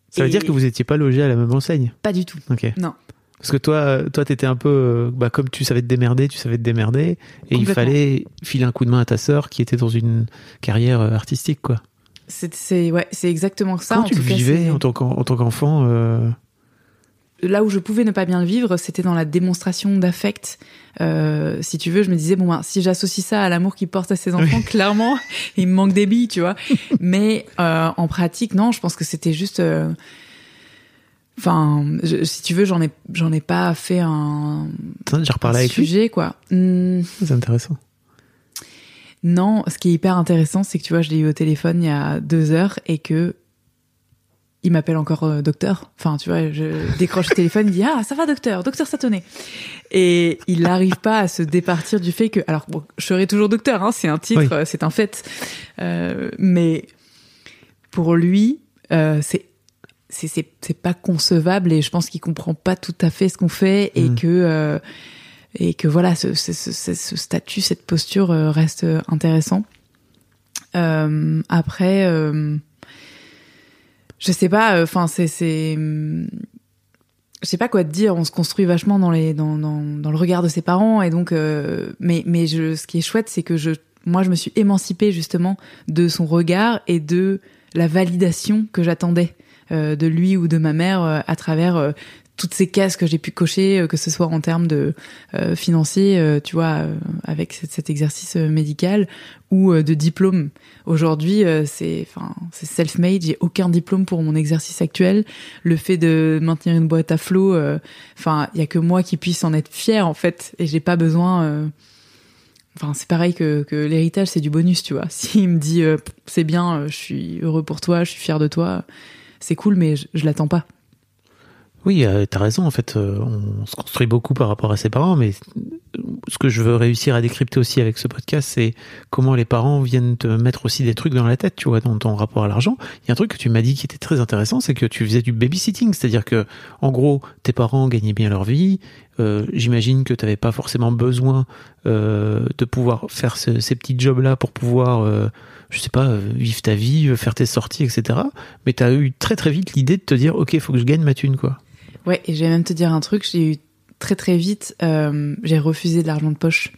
Ça veut dire que vous étiez pas logé à la même enseigne? pas du tout Ok. Non. Parce que toi, toi, t'étais un peu, bah, comme tu savais te démerder, tu savais te démerder, et il fallait filer un coup de main à ta sœur qui était dans une carrière artistique, quoi. C'est ouais c'est exactement ça Comment en tu le tout cas, vivais en tant qu'en- en tant qu'enfant euh, là où je pouvais ne pas bien le vivre, c'était dans la démonstration d'affect. Euh, si tu veux, je me disais bon ben si j'associe ça à l'amour qu'il porte à ses enfants, clairement, il me manque des billes, tu vois. Mais euh, en pratique, non, je pense que c'était juste. Enfin, je- si tu veux, j'en ai j'en ai pas fait un, un reparlé avec lui sujet quoi. Hmm, C'est intéressant. Non, ce qui est hyper intéressant, c'est que tu vois, je l'ai eu au téléphone il y a deux heures et que il m'appelle encore euh, docteur. Enfin, tu vois, je décroche le téléphone, il dit ah ça va docteur, docteur Satonnet. Et il n'arrive pas à se départir du fait que, alors bon, je serai toujours docteur, hein, c'est un titre, Oui. c'est un fait, Euh, mais pour lui, euh, c'est c'est pas concevable et je pense qu'il comprend pas tout à fait ce qu'on fait et Mm. que et que voilà ce, statut cette posture euh, reste euh, intéressant. Euh, après euh, je sais pas enfin c'est c'est je sais pas quoi te dire. On se construit vachement dans le regard de ses parents. Et donc mais mais ce qui est chouette c'est que je moi je me suis émancipée justement de son regard et de la validation que j'attendais de lui ou de ma mère à travers toutes ces cases que j'ai pu cocher, euh, que ce soit en termes de euh, financier, euh, tu vois, euh, avec cet, cet exercice euh, médical ou euh, de diplôme. Aujourd'hui, c'est, enfin, c'est self-made. J'ai aucun diplôme pour mon exercice actuel. Le fait de maintenir une boîte à flot, enfin, il y a que moi qui puisse en être fier en fait, et j'ai pas besoin. Enfin, c'est pareil que, que l'héritage, c'est du bonus, tu vois. S'il me dit c'est bien, je suis heureux pour toi, je suis fier de toi, c'est cool, mais je, je l'attends pas. Oui, euh, t'as raison. En fait, euh, on se construit beaucoup par rapport à ses parents, mais ce que je veux réussir à décrypter aussi avec ce podcast, c'est comment les parents viennent te mettre aussi des trucs dans la tête, tu vois, dans ton rapport à l'argent. Il y a un truc que tu m'as dit qui était très intéressant, c'est que tu faisais du babysitting, c'est-à-dire que, en gros, tes parents gagnaient bien leur vie. Euh, J'imagine que tu n'avais pas forcément besoin euh, de pouvoir faire ce- ces petits jobs-là pour pouvoir, euh, je sais pas, vivre ta vie, faire tes sorties, etc. Mais tu as eu très très vite l'idée de te dire, ok, faut que je gagne ma thune, quoi. Ouais, et je vais même te dire un truc, j'ai eu très très vite, euh, j'ai refusé de l'argent de poche.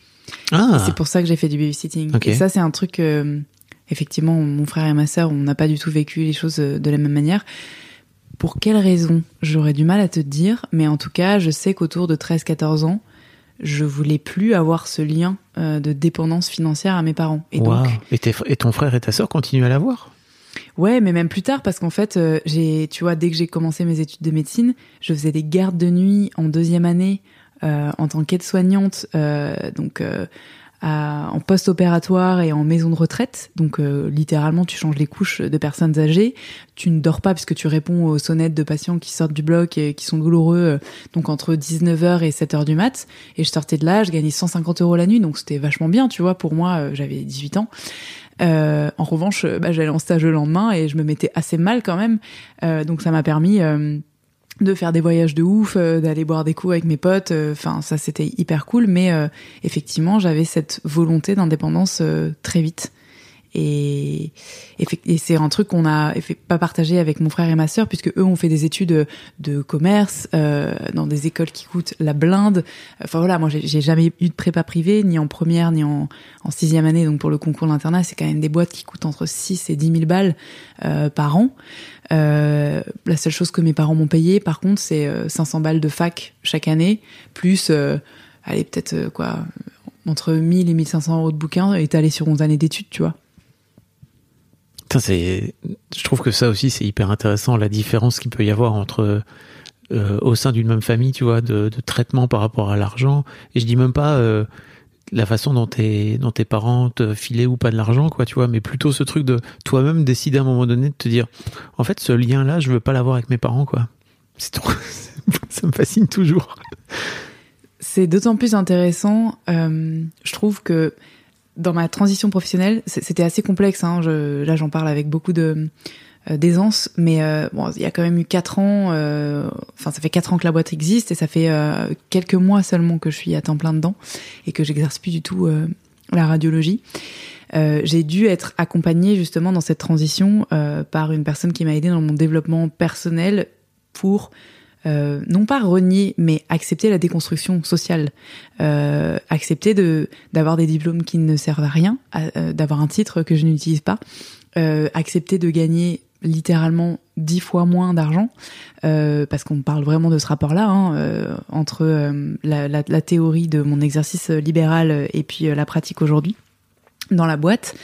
Ah, C'est pour ça que j'ai fait du babysitting. Ok. Et ça, c'est un truc, euh, effectivement, mon frère et ma sœur, on n'a pas du tout vécu les choses euh, de la même manière. Pour quelle raison? J'aurais du mal à te dire, mais en tout cas, je sais qu'autour de 13-14 ans, je voulais plus avoir ce lien euh, de dépendance financière à mes parents. Et donc, et ton frère et ta sœur continuent à l'avoir? Ouais, mais même plus tard, parce qu'en fait, euh, j'ai, tu vois, dès que j'ai commencé mes études de médecine, je faisais des gardes de nuit en deuxième année euh, en tant qu'aide-soignante, euh, donc euh, à- en post-opératoire et en maison de retraite. Donc euh, littéralement, tu changes les couches de personnes âgées. Tu ne dors pas puisque tu réponds aux sonnettes de patients qui sortent du bloc et qui sont douloureux. donc entre 19h et 7h du mat. Et je sortais de là, je gagnais 150 euros la nuit, donc c'était vachement bien, tu vois. Pour moi, j'avais 18 ans. Euh, en revanche, euh, bah, j'allais en stage le lendemain et je me mettais assez mal quand même. Euh, donc ça m'a permis de faire des voyages de ouf, d'aller boire des coups avec mes potes. Enfin, ça c'était hyper cool. Mais effectivement, j'avais cette volonté d'indépendance très vite. Et, et, c'est un truc qu'on a pas partagé avec mon frère et ma sœur, puisque eux ont fait des études de commerce euh, dans des écoles qui coûtent la blinde. Enfin voilà, moi j'ai jamais eu de prépa privée, ni en première, ni en, sixième année. Donc pour le concours d'internat, c'est quand même des boîtes qui coûtent entre 6 et 10 000 balles euh, par an. Euh, la seule chose que mes parents m'ont payé, par contre, c'est 500 balles de fac chaque année, plus, allez, peut-être quoi, entre 1000 et 1500 euros de bouquins étalés sur 11 années d'études, tu vois c'est, je trouve que ça aussi c'est hyper intéressant la différence qu'il peut y avoir entre euh, au sein d'une même famille, tu vois, de, traitement par rapport à l'argent. Et je dis même pas euh, la façon dont tes, parents te filaient ou pas de l'argent, quoi, tu vois, mais plutôt ce truc de toi-même décider à un moment donné de te dire, en fait, ce lien-là, je veux pas l'avoir avec mes parents, quoi. Ça me fascine toujours. C'est d'autant plus intéressant, euh, je trouve que dans ma transition professionnelle, c'était assez complexe. Hein, je, là, j'en parle avec beaucoup de euh, d'aisance, mais euh, bon, il y a quand même eu quatre ans. Euh, enfin, ça fait quatre ans que la boîte existe et ça fait quelques mois seulement que je suis à temps plein dedans et que j'exerce plus du tout la radiologie. j'ai dû être accompagnée justement dans cette transition par une personne qui m'a aidée dans mon développement personnel pour euh, non pas renier, mais accepter la déconstruction sociale, euh, accepter de d'avoir des diplômes qui ne servent à rien, euh, d'avoir un titre que je n'utilise pas, accepter de gagner littéralement dix fois moins d'argent, parce qu'on parle vraiment de ce rapport-là hein, entre la, la, théorie de mon exercice libéral et puis la pratique aujourd'hui dans la boîte.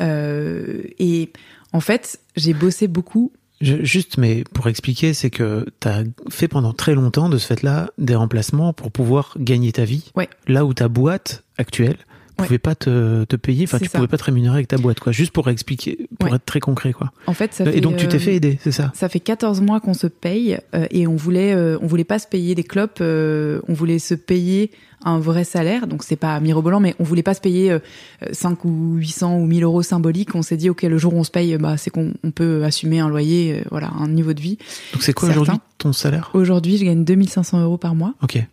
et en fait, j'ai bossé beaucoup juste, mais pour expliquer, c'est que tu as fait pendant très longtemps de ce fait-là des remplacements pour pouvoir gagner ta vie. Ouais. Là où ta boîte actuelle pouvais pas te, te payer, enfin tu pouvais pas te rémunérer avec ta boîte, quoi. Juste pour expliquer, pour être très concret, quoi. En fait, ça et donc tu t'es fait aider, c'est ça? Ça fait 14 mois qu'on se paye euh, et on voulait, euh, on voulait pas se payer des clopes, euh, on voulait se payer un vrai salaire, donc c'est pas mirobolant, mais on voulait pas se payer 5 ou 800 ou 1000 euros symboliques. On s'est dit, ok, le jour où on se paye, bah c'est qu'on on peut assumer un loyer, voilà, un niveau de vie. Donc c'est quoi aujourd'hui ton salaire? Aujourd'hui, je gagne 2500 euros par mois. Ok.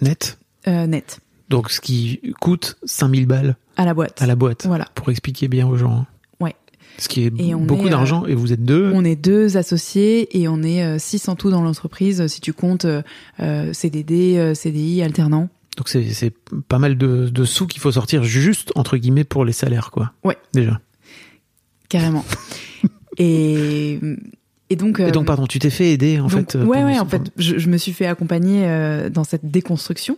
Net? Net. Donc ce qui coûte 5000 balles à la boîte. À la boîte. Voilà. Pour expliquer bien aux gens. Hein. Ouais. Ce qui est beaucoup d'argent et vous êtes deux. On est deux associés et on est euh, six en tout dans l'entreprise si tu comptes euh, euh CDD, euh, CDI, alternant. Donc c'est pas mal de, de sous qu'il faut sortir juste entre guillemets pour les salaires quoi. Ouais. Déjà. Carrément. et et donc, et donc, pardon, tu t'es fait aider en fait. Ouais, ouais, en fait, je, je, me suis fait accompagner dans cette déconstruction.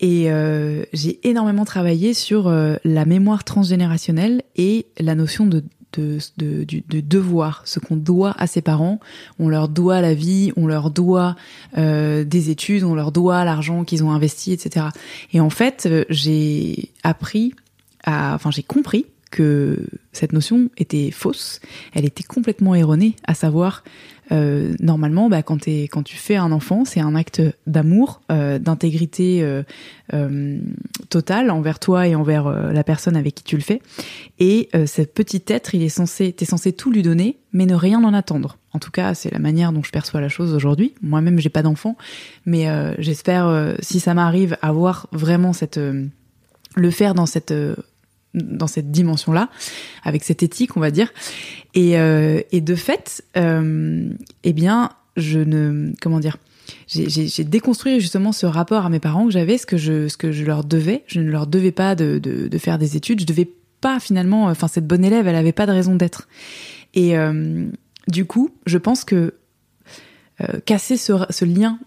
Et euh, j'ai énormément travaillé sur euh, la mémoire transgénérationnelle et la notion de, de, de, de devoir, ce qu'on doit à ses parents. On leur doit la vie, on leur doit euh, des études, on leur doit l'argent qu'ils ont investi, etc. Et en fait, euh, j'ai appris, à, enfin j'ai compris que cette notion était fausse, elle était complètement erronée, à savoir euh, normalement, bah, quand, tu fais un enfant, c'est un acte d'amour, euh, d'intégrité euh, totale envers toi et envers la personne avec qui tu le fais. Et ce petit être, il est censé, t'es censé tout lui donner, mais ne rien en attendre. En tout cas, c'est la manière dont je perçois la chose aujourd'hui. Moi-même, j'ai pas d'enfant, mais j'espère, si ça m'arrive, avoir vraiment cette le faire dans cette dans cette dimension-là, avec cette éthique, on va dire. Et, euh, de fait, euh, eh bien, je ne, comment dire, j'ai déconstruit justement ce rapport à mes parents que j'avais, ce que je, ce que je leur devais. Je ne leur devais pas de, faire des études. Je devais pas finalement, enfin cette bonne élève, elle avait pas de raison d'être. Et euh, du coup, je pense que casser ce, lien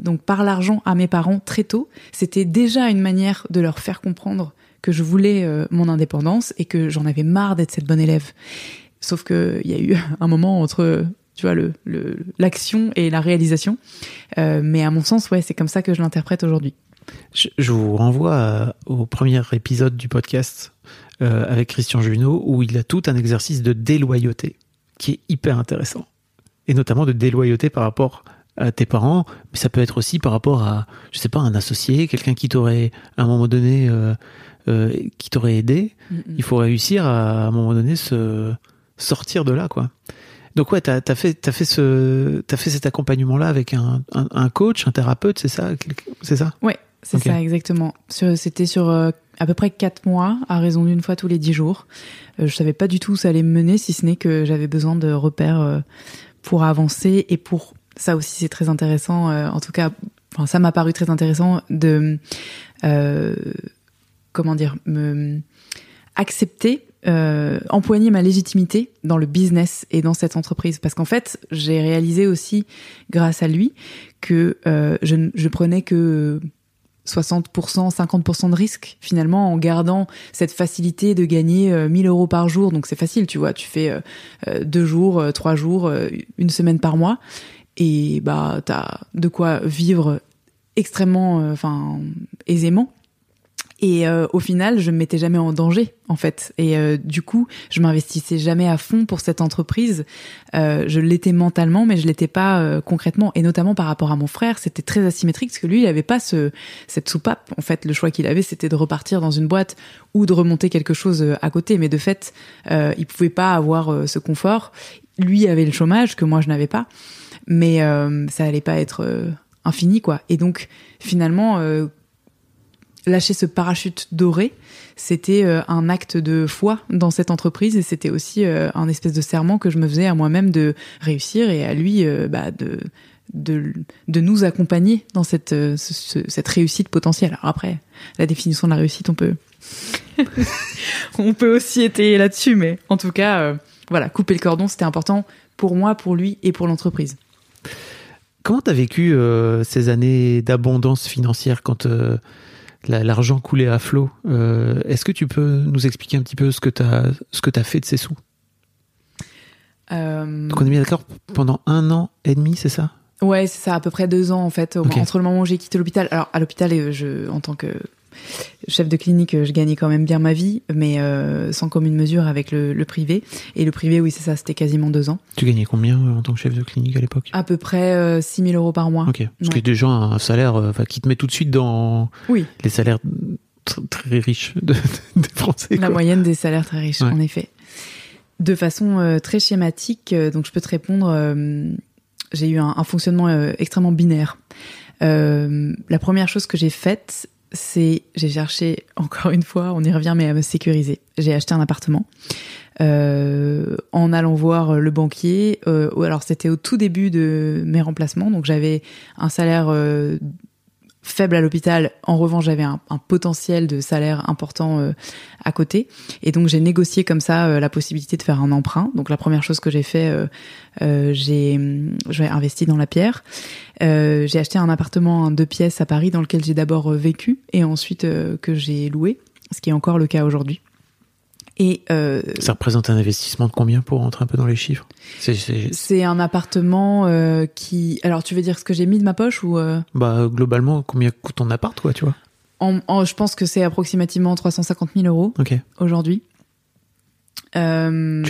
donc par l'argent à mes parents très tôt, c'était déjà une manière de leur faire comprendre que je voulais euh, mon indépendance et que j'en avais marre d'être cette bonne élève. Sauf que il y a eu un moment entre tu vois le l'action et la réalisation. Euh, mais à mon sens, ouais, c'est comme ça que je l'interprète aujourd'hui. Je, vous renvoie au premier épisode du podcast euh, avec Christian Junot où il a tout un exercice de déloyauté qui est hyper intéressant et notamment de déloyauté par rapport à tes parents, mais ça peut être aussi par rapport à, je sais pas, un associé, quelqu'un qui t'aurait à un moment donné euh, euh, qui t'aurait aidé, il faut réussir à, à un moment donné se sortir de là, quoi. Donc ouais, t'as as fait t'as fait ce t'as fait cet accompagnement là avec un, un, un coach, un thérapeute, c'est ça, c'est ça? Ouais, c'est ça exactement. C'était sur à peu près quatre mois, à raison d'une fois tous les dix jours. Euh, je savais pas du tout où ça allait me mener, si ce n'est que j'avais besoin de repères euh, pour avancer et pour ça aussi c'est très intéressant. euh, en tout cas, enfin, ça m'a paru très intéressant de euh, comment dire me accepter euh, empoigner ma légitimité dans le business et dans cette entreprise parce qu'en fait j'ai réalisé aussi grâce à lui que euh, je, je prenais que 60%, 50% de risque finalement en gardant cette facilité de gagner euh, 1000 euros par jour. Donc c'est facile, tu vois, tu fais euh, euh, deux jours, euh, trois jours, euh, une semaine par mois et bah t'as de quoi vivre extrêmement, enfin aisément. Et euh, au final, je me mettais jamais en danger, en fait. Et euh, du coup, je m'investissais jamais à fond pour cette entreprise. Euh, je l'étais mentalement, mais je l'étais pas euh, concrètement. Et notamment par rapport à mon frère, c'était très asymétrique parce que lui, il avait pas ce cette soupape. En fait, le choix qu'il avait, c'était de repartir dans une boîte ou de remonter quelque chose euh, à côté. Mais de fait, euh, il pouvait pas avoir ce confort. Lui avait le chômage que moi je n'avais pas, mais ça allait pas être infini, quoi. Et donc, finalement. Lâcher ce parachute doré, c'était euh, un acte de foi dans cette entreprise et c'était aussi euh, un espèce de serment que je me faisais à moi-même de réussir et à lui euh, bah, de, de nous accompagner dans cette ce- ce- cette réussite potentielle. Alors après, la définition de la réussite, on peut on peut aussi étayer là-dessus, mais en tout cas, voilà, couper le cordon, c'était important pour moi, pour lui et pour l'entreprise. Comment t'as vécu euh, ces années d'abondance financière quand l'argent coulait à flot Euh, Est-ce que tu peux nous expliquer un petit peu ce que ce que t'as fait de ces sous? Euh, Donc on est bien d'accord pendant un an et demi, c'est ça? Ouais, c'est ça, à peu près deux ans en fait, entre le moment où j'ai quitté l'hôpital. Alors à l'hôpital, euh, je, en tant que chef de clinique, euh, je gagnais quand même bien ma vie, mais euh, sans commune mesure avec le, le privé. Et le privé, oui, c'est ça, c'était quasiment deux ans. Tu gagnais combien euh, en tant que chef de clinique à l'époque? À peu près euh, 6 000 euros par mois. Ok. Parce Ouais. que déjà un salaire enfin, qui te met tout de suite dans Oui, les salaires tr- très riches de- des Français. la moyenne des salaires très riches, Ouais. en effet. De façon très schématique, donc je peux te répondre, j'ai eu un, un fonctionnement extrêmement binaire. Euh, la première chose que j'ai faite, c'est j'ai cherché encore une fois, on y revient, mais à me sécuriser. J'ai acheté un appartement euh, en allant voir le banquier. Euh, alors c'était au tout début de mes remplacements, donc j'avais un salaire euh, faible à l'hôpital. En revanche, j'avais un, un potentiel de salaire important euh, à côté, et donc j'ai négocié comme ça euh, la possibilité de faire un emprunt. Donc la première chose que j'ai fait, euh, euh, j'ai investi dans la pierre. Euh, j'ai acheté un appartement en deux pièces à Paris dans lequel j'ai d'abord euh, vécu et ensuite que j'ai loué, ce qui est encore le cas aujourd'hui. Et euh, Ça représente un investissement de combien pour rentrer un peu dans les chiffres? C'est- un appartement euh, qui. Alors, tu veux dire ce que j'ai mis de ma poche ou euh, bah, Globalement, combien coûte ton appart, quoi, tu vois? En, en- Je pense que c'est approximativement 350 000 euros aujourd'hui. Tu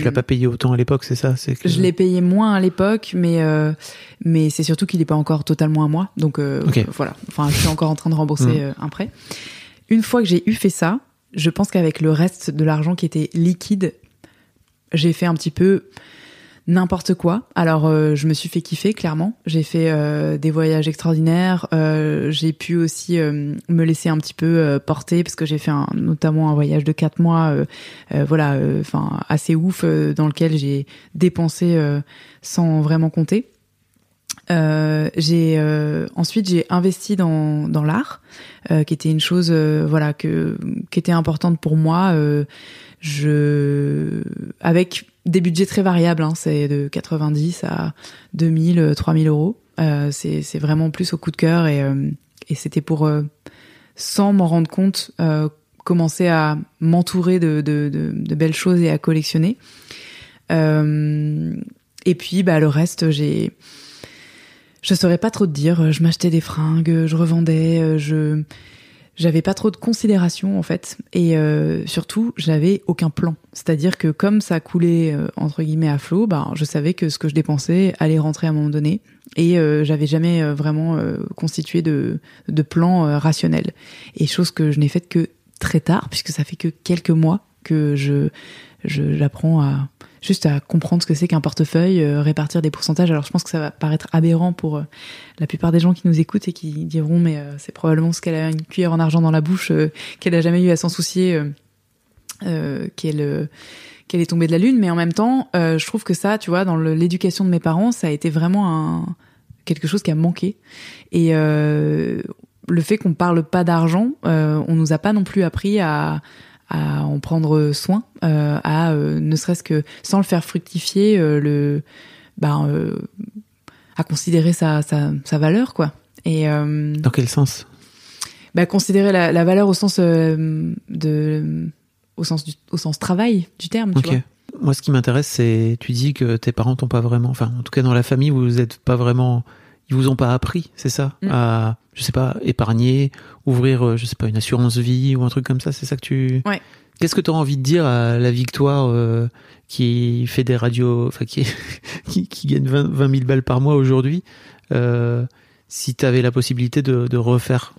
l'as pas payé autant à l'époque, c'est ça? Que... Je l'ai payé moins à l'époque, mais mais c'est surtout qu'il n'est pas encore totalement à moi. Donc voilà. Enfin, je suis encore en train de rembourser euh, un prêt. Une fois que j'ai eu fait ça, je pense qu'avec le reste de l'argent qui était liquide, j'ai fait un petit peu n'importe quoi. Alors euh, je me suis fait kiffer clairement. J'ai fait euh, des voyages extraordinaires. Euh, j'ai pu aussi me laisser un petit peu porter parce que j'ai fait un, notamment un voyage de quatre mois. voilà, enfin assez ouf dans lequel j'ai dépensé sans vraiment compter. Euh, j'ai euh, ensuite j'ai investi dans dans l'art, euh, qui était une chose voilà que qui était importante pour moi. Je avec des budgets très variables, hein, c'est de 90 à 2000, euh, 3000 euros. C'est c'est vraiment plus au coup de cœur et et c'était pour sans m'en rendre compte commencer à m'entourer de, de, de, belles choses et à collectionner. Et puis bah le reste j'ai je saurais pas trop te dire. Je m'achetais des fringues, je revendais, euh, je j'avais pas trop de considération en fait, et euh, surtout j'avais aucun plan. C'est-à-dire que comme ça coulait euh, entre guillemets à flot, bah, je savais que ce que je dépensais allait rentrer à un moment donné, et euh, j'avais jamais euh, vraiment euh, constitué de de plan euh, rationnel. Et chose que je n'ai faite que très tard, puisque ça fait que quelques mois que je- j'apprends à juste à comprendre ce que c'est qu'un portefeuille, euh, répartir des pourcentages. Alors je pense que ça va paraître aberrant pour euh, la plupart des gens qui nous écoutent et qui diront mais euh, c'est probablement ce qu'elle a une cuillère en argent dans la bouche qu'elle a jamais eu à s'en soucier qu'elle qu'elle est tombée de la lune. Mais en même temps, je trouve que ça, tu vois, dans l'éducation de mes parents, ça a été vraiment un quelque chose qui a manqué et le fait qu'on parle pas d'argent, on nous a pas non plus appris à à en prendre soin, euh, à euh, ne serait-ce que sans le faire fructifier, euh, le, ben, à considérer sa, sa, sa, valeur, quoi. Et dans quel sens? bah, considérer la, la, valeur au sens de, au sens du, au sens travail du terme. Tu vois Moi, ce qui m'intéresse, c'est tu dis que tes parents t'ont pas vraiment, enfin, en tout cas dans la famille, vous êtes pas vraiment ils vous ont pas appris, c'est ça, mm. à je sais pas épargner, ouvrir euh, je sais pas une assurance vie ou un truc comme ça, c'est ça que tu Ouais. Qu'est-ce que tu as envie de dire à la Victoire euh, qui fait des radios, enfin qui, qui, qui gagne 20, 20 000 balles par mois aujourd'hui, euh, si tu avais la possibilité de, de, refaire?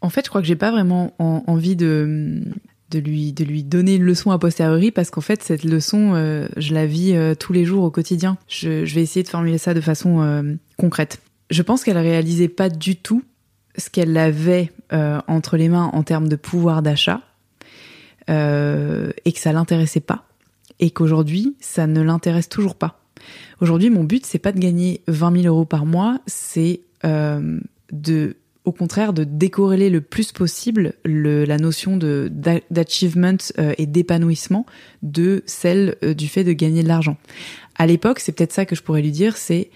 En fait, je crois que j'ai pas vraiment envie de, de, lui, de lui donner une leçon a posteriori parce qu'en fait, cette leçon, euh, je la vis tous les jours au quotidien. Je, je, vais essayer de formuler ça de façon concrète je pense qu'elle réalisait pas du tout ce qu'elle avait euh, entre les mains en termes de pouvoir d'achat euh, et que ça l'intéressait pas et qu'aujourd'hui ça ne l'intéresse toujours pas. Aujourd'hui, mon but c'est pas de gagner 20 000 euros par mois, c'est euh, de au contraire de décorréler le plus possible le, la notion de d'achievement et d'épanouissement de celle du fait de gagner de l'argent. À l'époque, c'est peut-être ça que je pourrais lui dire, c'est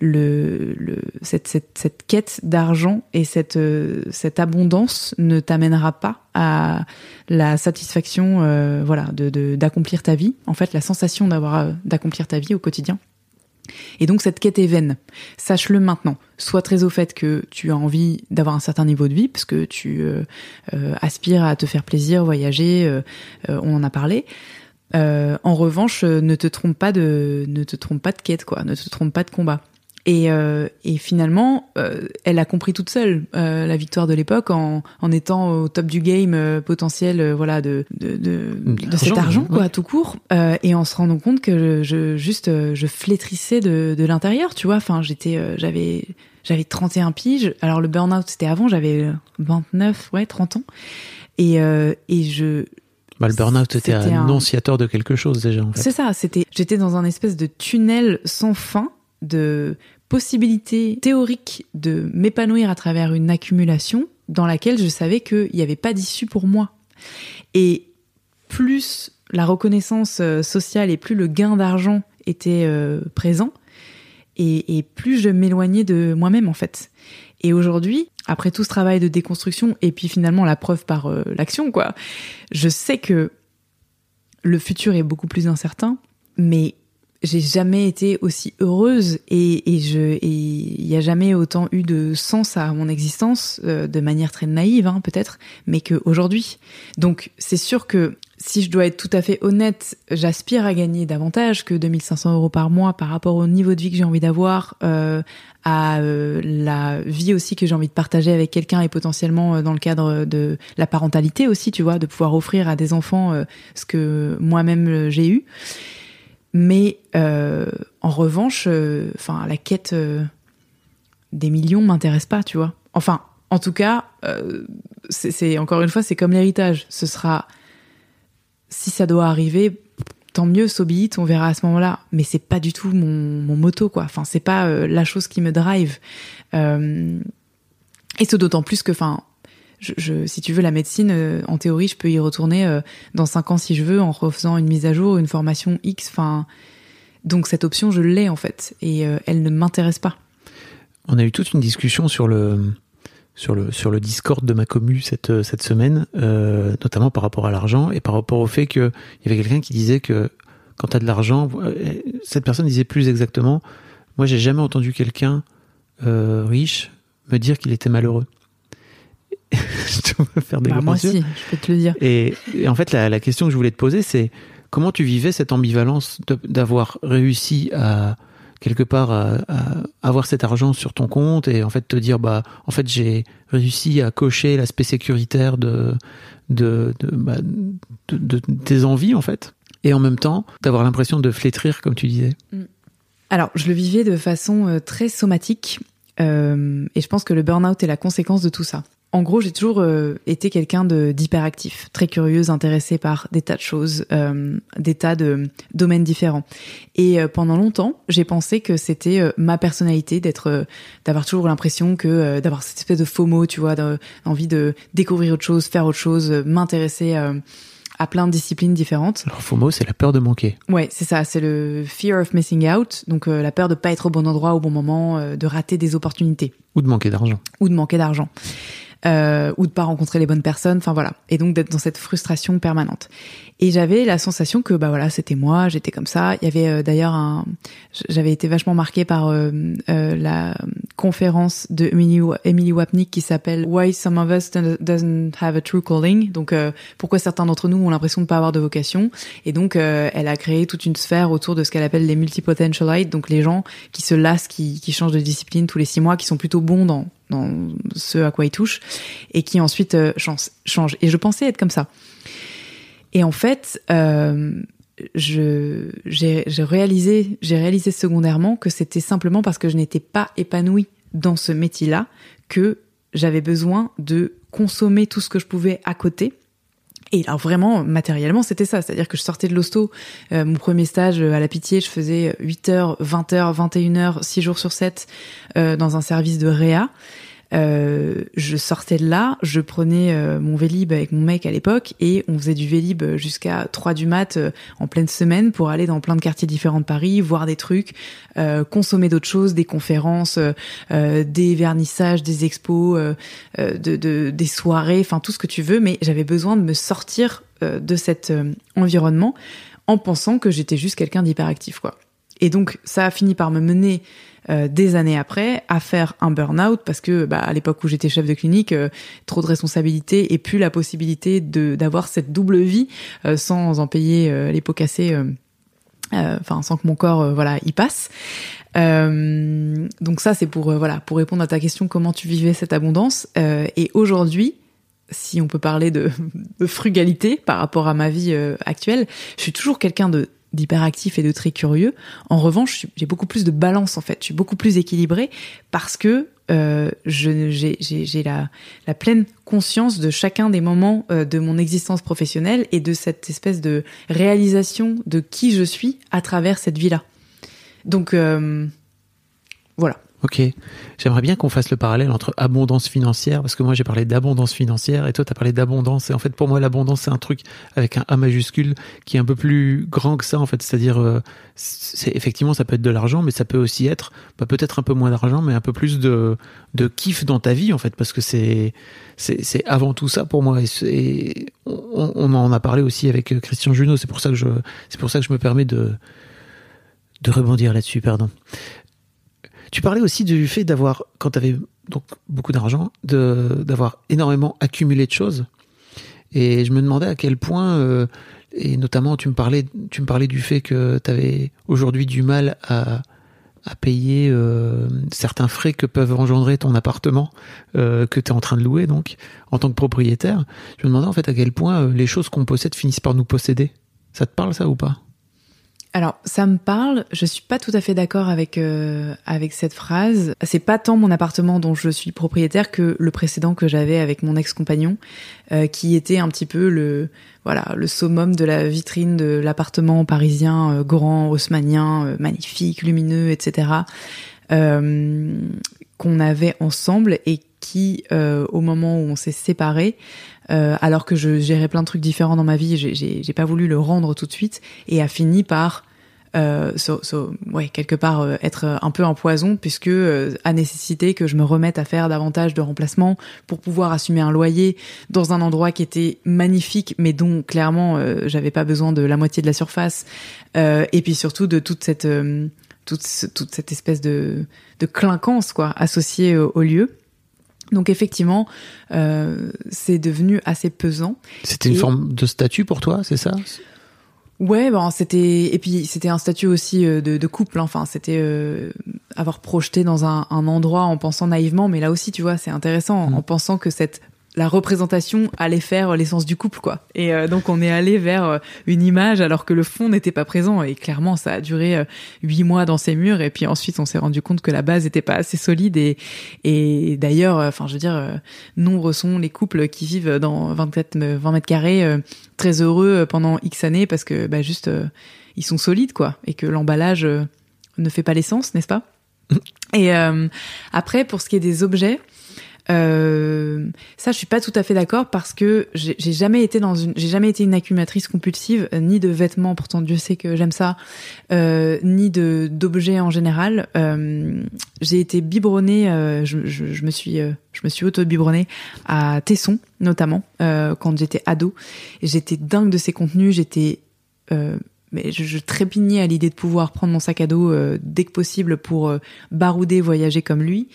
le, le cette, cette, cette, quête d'argent et cette, euh, cette abondance ne t'amènera pas à la satisfaction euh, voilà de d'accomplir ta vie en fait la sensation d'avoir euh, d'accomplir ta vie au quotidien et donc cette quête est vaine. Sache-le maintenant. Sois très au fait que tu as envie d'avoir un certain niveau de vie, parce que tu aspires à te faire plaisir, voyager, on en a parlé. en revanche, ne te trompe pas de, ne te trompe pas de quête, quoi. Ne te trompe pas de combat. Et, euh, et finalement, euh, elle a compris toute seule euh, la victoire de l'époque en, en étant au top du game potentiel, voilà, de de, de, de cet argent, quoi, tout court, et en se rendant compte que je, juste je flétrissais de, de l'intérieur, tu vois. Enfin, j'étais, j'avais j'avais 31 piges. Alors le burn-out c'était avant, j'avais 29, ouais, 30 ans, et et je bah, le burn-out était, un annonciateur de quelque chose déjà. En fait. C'est ça. C'était, j'étais dans un espèce de tunnel sans fin de possibilité théorique de m'épanouir à travers une accumulation dans laquelle je savais qu'il n'y avait pas d'issue pour moi. Et plus la reconnaissance euh, sociale et plus le gain d'argent était euh, présent, et, plus je m'éloignais de moi-même en fait. Et aujourd'hui, après tout ce travail de déconstruction et puis finalement la preuve par euh, l'action, quoi, je sais que le futur est beaucoup plus incertain, mais j'ai jamais été aussi heureuse et, et je il y a jamais autant eu de sens à mon existence euh, de manière très naïve hein, peut-être mais qu'aujourd'hui donc c'est sûr que si je dois être tout à fait honnête j'aspire à gagner davantage que 2500 euros par mois par rapport au niveau de vie que j'ai envie d'avoir euh, à euh, la vie aussi que j'ai envie de partager avec quelqu'un et potentiellement euh, dans le cadre de la parentalité aussi tu vois de pouvoir offrir à des enfants ce que moi-même j'ai eu mais euh, en revanche, euh, enfin, la quête euh, des millions m'intéresse pas, tu vois. Enfin, en tout cas, c'est encore une fois, c'est comme l'héritage. Ce sera, si ça doit arriver, tant mieux, so on verra à ce moment-là. Mais c'est pas du tout mon, mon moto, quoi. Enfin, c'est pas la chose qui me drive. et c'est d'autant plus que, enfin, si tu veux, la médecine, euh, en théorie, je peux y retourner euh, dans cinq ans si je veux, en refaisant une mise à jour, une formation X. Enfin, donc cette option, je l'ai en fait, et euh, elle ne m'intéresse pas. On a eu toute une discussion sur le sur le sur le Discord de ma commu cette cette semaine, notamment par rapport à l'argent et par rapport au fait que il y avait quelqu'un qui disait que quand tu as de l'argent, cette personne disait plus exactement, moi j'ai jamais entendu quelqu'un riche me dire qu'il était malheureux. je dois faire des bah, Moi aussi, je peux te le dire. Et, en fait, la, question que je voulais te poser, c'est comment tu vivais cette ambivalence d'avoir réussi à quelque part à, avoir cet argent sur ton compte et en fait te dire bah en fait j'ai réussi à cocher l'aspect sécuritaire de de, de, bah, de, tes envies en fait et en même temps d'avoir l'impression de flétrir, comme tu disais Alors, je le vivais de façon euh, très somatique euh, et je pense que le burn-out est la conséquence de tout ça. En gros, j'ai toujours euh, été quelqu'un de d'hyperactif, très curieuse, intéressée par des tas de choses, euh, des tas de domaines différents. Et euh, pendant longtemps, j'ai pensé que c'était euh, ma personnalité d'être, euh, d'avoir toujours l'impression que euh, d'avoir cette espèce de FOMO, tu vois, d'envie de découvrir autre chose, faire autre chose, euh, m'intéresser euh, à plein de disciplines différentes. Alors FOMO, c'est la peur de manquer. Ouais, c'est ça, c'est le fear of missing out, donc euh, la peur de pas être au bon endroit au bon moment, euh, de rater des opportunités Ou de manquer d'argent. ou de manquer d'argent. Euh, ou de pas rencontrer les bonnes personnes, enfin voilà, et donc d'être dans cette frustration permanente. Et j'avais la sensation que bah voilà, c'était moi, j'étais comme ça. Il y avait euh, d'ailleurs un, j'avais été vachement marquée par euh, euh, la conférence de Emily, Wapnick qui s'appelle Why Some of Us Doesn't Have a True Calling. Donc euh, pourquoi certains d'entre nous ont l'impression de pas avoir de vocation. Et donc elle a créé toute une sphère autour de ce qu'elle appelle les multipotentialites, donc les gens qui se lassent, qui, qui changent de discipline tous les six mois, qui sont plutôt bons dans dans ce à quoi ils touchent et qui ensuite euh, changent. Et je pensais être comme ça. Et en fait, euh, j'ai réalisé j'ai réalisé secondairement que c'était simplement parce que je n'étais pas épanouie dans ce métier-là que j'avais besoin de consommer tout ce que je pouvais à côté. Et alors vraiment, matériellement, c'était ça. C'est-à-dire que je sortais de l'hosto, euh, mon premier stage euh, à la pitié, je faisais 8h, 20h, 21h, 6 jours sur 7 euh, dans un service de réa. Euh, je sortais de là, je prenais euh, mon vélib avec mon mec à l'époque et on faisait du vélib jusqu'à 3 du mat euh, en pleine semaine pour aller dans plein de quartiers différents de Paris, voir des trucs, euh, consommer d'autres choses, des conférences, euh, des vernissages, des expos, de, de- des soirées, enfin tout ce que tu veux, mais j'avais besoin de me sortir de cet environnement en pensant que j'étais juste quelqu'un d'hyperactif quoi. Et donc ça a fini par me mener euh, des années après à faire un burn-out parce que bah, à l'époque où j'étais chef de clinique, euh, trop de responsabilités et plus la possibilité de d'avoir cette double vie euh, sans en payer les pots cassés. Enfin, sans que mon corps, voilà, y passe. Donc ça, c'est pour voilà, pour répondre à ta question, comment tu vivais cette abondance. Et aujourd'hui, si on peut parler de, frugalité par rapport à ma vie actuelle, je suis toujours quelqu'un de d'hyperactif et de très curieux. En revanche, j'ai beaucoup plus de balance en fait. Je suis beaucoup plus équilibrée parce que euh, j'ai la la pleine conscience de chacun des moments euh, de mon existence professionnelle et de cette espèce de réalisation de qui je suis à travers cette vie-là. Donc euh, voilà. Ok. J'aimerais bien qu'on fasse le parallèle entre abondance financière, parce que moi j'ai parlé d'abondance financière et toi tu as parlé d'abondance. Et en fait, pour moi, l'abondance, c'est un truc avec un A majuscule qui est un peu plus grand que ça, en fait. C'est-à-dire, euh, c'est effectivement, ça peut être de l'argent, mais ça peut aussi être bah, peut-être un peu moins d'argent, mais un peu plus de, de kiff dans ta vie, en fait, parce que c'est c'est c'est avant tout ça pour moi. Et, on, on en a parlé aussi avec Christian Junot. C'est pour ça que je c'est pour ça que je me permets de de rebondir là-dessus, pardon. Tu parlais aussi du fait d'avoir, quand tu avais donc beaucoup d'argent, d'avoir énormément accumulé de choses. Et je me demandais à quel point, euh, et notamment tu me parlais, du fait que tu avais aujourd'hui du mal à, payer euh, certains frais que peuvent engendrer ton appartement euh, que tu es en train de louer donc en tant que propriétaire. Je me demandais en fait à quel point les choses qu'on possède finissent par nous posséder. Ça te parle ça ou pas? Alors, ça me parle. Je suis pas tout à fait d'accord avec euh, avec cette phrase. C'est pas tant mon appartement dont je suis propriétaire que le précédent que j'avais avec mon ex-compagnon, euh, qui était un petit peu le voilà le summum de la vitrine de l'appartement parisien euh, grand, haussmanien, euh, magnifique, lumineux, etc. euh, qu'on avait ensemble et qui, euh, au moment où on s'est séparés, euh, alors que je gérais plein de trucs différents dans ma vie, j'ai- pas voulu le rendre tout de suite et a fini par euh, so- so- ouais, quelque part euh, être un peu un poison puisque euh, a nécessité que je me remette à faire davantage de remplacements pour pouvoir assumer un loyer dans un endroit qui était magnifique mais dont clairement euh, j'avais pas besoin de la moitié de la surface Euh, et puis surtout de toute cette euh, toute, ce- toute cette espèce de, de clinquance quoi associée au, au lieu. Donc effectivement, euh, c'est devenu assez pesant. C'était une forme de statut pour toi, c'est ça? Ouais, bon, c'était et puis c'était un statut aussi euh, de, de couple. hein. Enfin, c'était euh, avoir projeté dans un, un endroit en pensant naïvement, mais là aussi, tu vois, c'est intéressant Mm. en pensant que cette la représentation allait faire l'essence du couple, quoi. Et euh, donc on est allé vers euh, une image alors que le fond n'était pas présent. Et clairement, ça a duré euh, huit mois dans ces murs. Et puis ensuite, on s'est rendu compte que la base n'était pas assez solide. Et, et d'ailleurs, enfin, je veux dire, nombreux sont les couples qui vivent dans 24, 20 mètres carrés, très heureux pendant X années parce que, bah, juste, ils sont solides, quoi. Et que l'emballage ne fait pas l'essence, n'est-ce pas? Et après, pour ce qui est des objets, euh, ça, je suis pas tout à fait d'accord parce que j'ai jamais été dans une, j'ai jamais été une accumulatrice compulsive, euh, ni de vêtements. Pourtant, Dieu sait que j'aime ça, euh, ni de d'objets en général. Euh, j'ai été biberonnée, euh, je, me suis, je me suis auto biberonnée à Tesson notamment quand j'étais ado. J'étais dingue de ses contenus. J'étais mais je, trépignais à l'idée de pouvoir prendre mon sac à dos dès que possible pour barouder, voyager comme lui.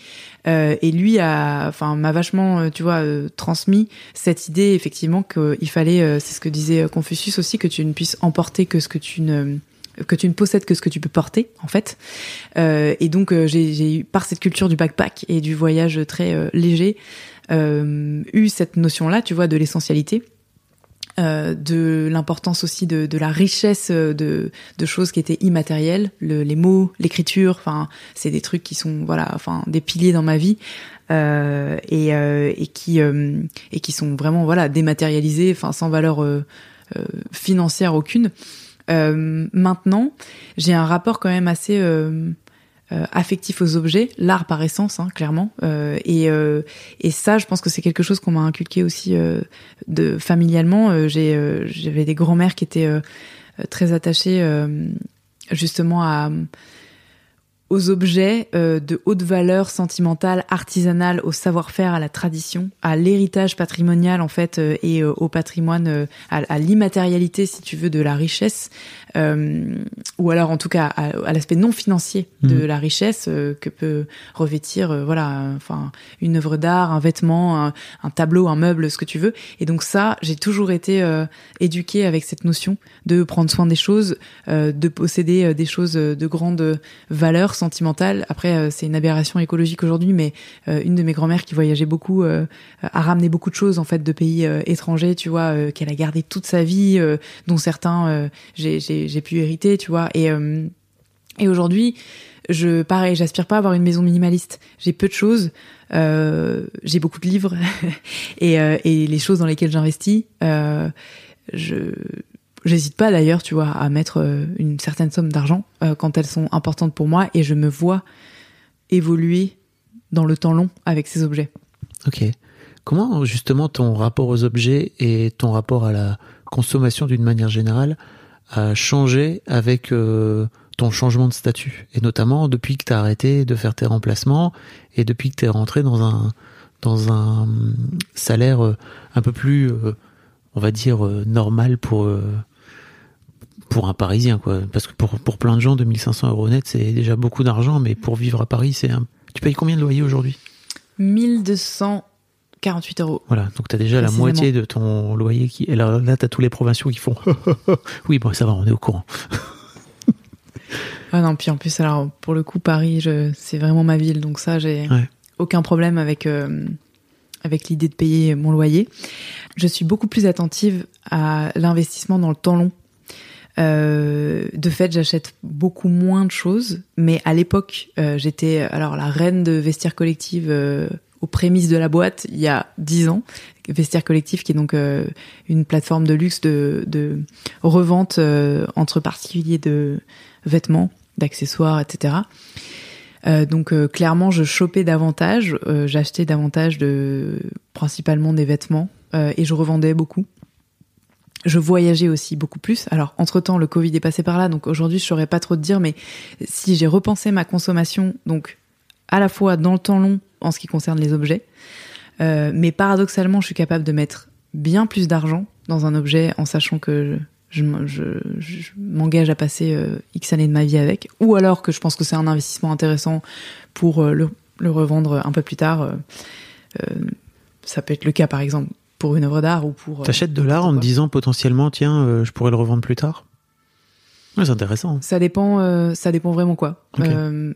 Euh, et lui a, enfin, m'a vachement, euh, tu vois, transmis cette idée effectivement qu'il fallait, c'est ce que disait Confucius aussi, que tu ne puisses emporter que ce que tu ne que tu ne possèdes que ce que tu peux porter en fait. et donc j'ai eu par cette culture du backpack et du voyage très léger eu cette notion là, tu vois, de l'essentialité euh, de l'importance aussi de, de, la richesse de, de, choses qui étaient immatérielles, le, les mots, l'écriture, enfin c'est des trucs qui sont voilà, enfin des piliers dans ma vie euh, et, euh, et qui euh, et qui sont vraiment voilà dématérialisés, enfin sans valeur euh, financière aucune. maintenant, j'ai un rapport quand même assez euh, affectif aux objets, l'art par essence, hein, clairement. Euh, et, euh, et ça, je pense que c'est quelque chose qu'on m'a inculqué aussi de familialement. J'ai j'avais des grands-mères qui étaient très attachées justement à aux objets euh, de haute valeur sentimentale, artisanale, au savoir-faire, à la tradition, à l'héritage patrimonial en fait euh, et euh, au patrimoine, à, l'immatérialité si tu veux de la richesse, ou alors en tout cas à, l'aspect non financier de mhm. la richesse que peut revêtir voilà enfin une œuvre d'art, un vêtement, un, tableau, un meuble, ce que tu veux. Et donc ça, j'ai toujours été éduquée avec cette notion de prendre soin des choses, de posséder des choses de grande valeur Après, euh, c'est une aberration écologique aujourd'hui, mais euh, une de mes grand-mères qui voyageait beaucoup euh, a ramené beaucoup de choses en fait de pays étrangers, tu vois, qu'elle a gardé toute sa vie, dont certains j'ai pu hériter, tu vois. Et aujourd'hui, je pareil, j'aspire pas à avoir une maison minimaliste. J'ai peu de choses. J'ai beaucoup de livres et, les choses dans lesquelles j'investis. Je J'hésite pas d'ailleurs, tu vois, à mettre euh, une certaine somme d'argent euh, quand elles sont importantes pour moi et je me vois évoluer dans le temps long avec ces objets. Ok. Comment justement ton rapport aux objets et ton rapport à la consommation d'une manière générale a changé avec euh, ton changement de statut? Et notamment depuis que tu as arrêté de faire tes remplacements et depuis que tu es rentré dans un dans un salaire un peu plus on va dire normal pour pour un Parisien, quoi. Parce que pour, pour plein de gens, 2500 euros net, c'est déjà beaucoup d'argent, mais pour vivre à Paris, c'est un... Tu payes combien de loyer aujourd'hui? 1248 euros. Voilà, donc tu as déjà la moitié de ton loyer qui. Et là, là tu as tous les provinciaux qui font. oui, bon, ça va, on est au courant. ah non, puis en plus, alors, pour le coup, Paris, je... c'est vraiment ma ville, donc ça, j'ai aucun problème avec. Euh, avec l'idée de payer mon loyer. Je suis beaucoup plus attentive à l'investissement dans le temps long euh, de fait, j'achète beaucoup moins de choses, mais à l'époque, euh, j'étais alors la reine de vestiaire collective euh, aux prémices de la boîte il y a dix ans. Vestiaire collectif, qui est donc une plateforme de luxe de, de revente entre particuliers de vêtements, d'accessoires, etc. donc clairement, je chopais davantage, j'achetais davantage de principalement des vêtements et je revendais beaucoup je voyageais aussi beaucoup plus. Alors, entre-temps, le Covid est passé par là, donc aujourd'hui, je saurais pas trop te dire, mais si j'ai repensé ma consommation, donc à la fois dans le temps long en ce qui concerne les objets, euh, mais paradoxalement, je suis capable de mettre bien plus d'argent dans un objet en sachant que je, m'engage à passer euh, X années de ma vie avec, ou alors que je pense que c'est un investissement intéressant pour euh, le, revendre un peu plus tard. Ça peut être le cas, par exemple, pour une œuvre d'art ou pour. Euh, T'achètes de l'art en te disant potentiellement, tiens, euh, je pourrais le revendre plus tard? c'est intéressant. Ça dépend, euh, ça dépend vraiment quoi.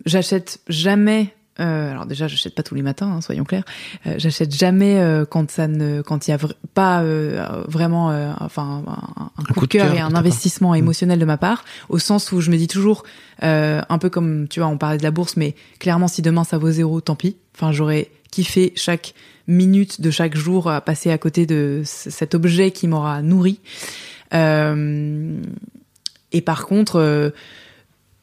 J'achète jamais Euh, alors déjà, j'achète pas tous les matins, hein, soyons clairs. Euh, j'achète jamais euh, quand ça ne, quand il y a vr- pas vraiment, enfin, un, un coup, de cœur et un investissement part. Mm. émotionnel de ma part, au sens où je me dis toujours, un peu comme tu vois, on parlait de la bourse, mais clairement, si demain ça vaut zéro, tant pis. Enfin, j'aurais kiffé chaque minute de chaque jour à passer à côté de cet objet qui m'aura nourri. Euh, et par contre. euh,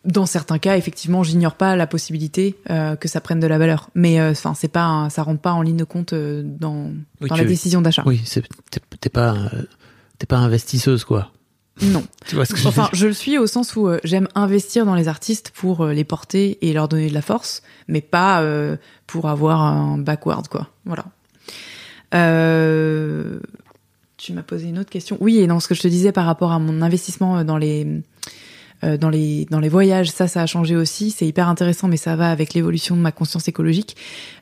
dans certains cas, effectivement, j'ignore pas la possibilité euh, que ça prenne de la valeur. Mais enfin, c'est pas, un- ça rentre pas en ligne de compte dans, Oui, dans la décision d'achat. Oui, t'es pas, t'es pas investisseuse, quoi. Non. Tu vois ce que je Enfin, je le suis au sens où euh, j'aime investir dans les artistes pour euh, les porter et leur donner de la force, mais pas euh, pour avoir un backward, quoi. Voilà. Euh, tu m'as posé une autre question. Oui, et dans ce que je te disais par rapport à mon investissement dans les dans les dans les voyages, ça, ça a changé aussi. C'est hyper intéressant, mais ça va avec l'évolution de ma conscience écologique.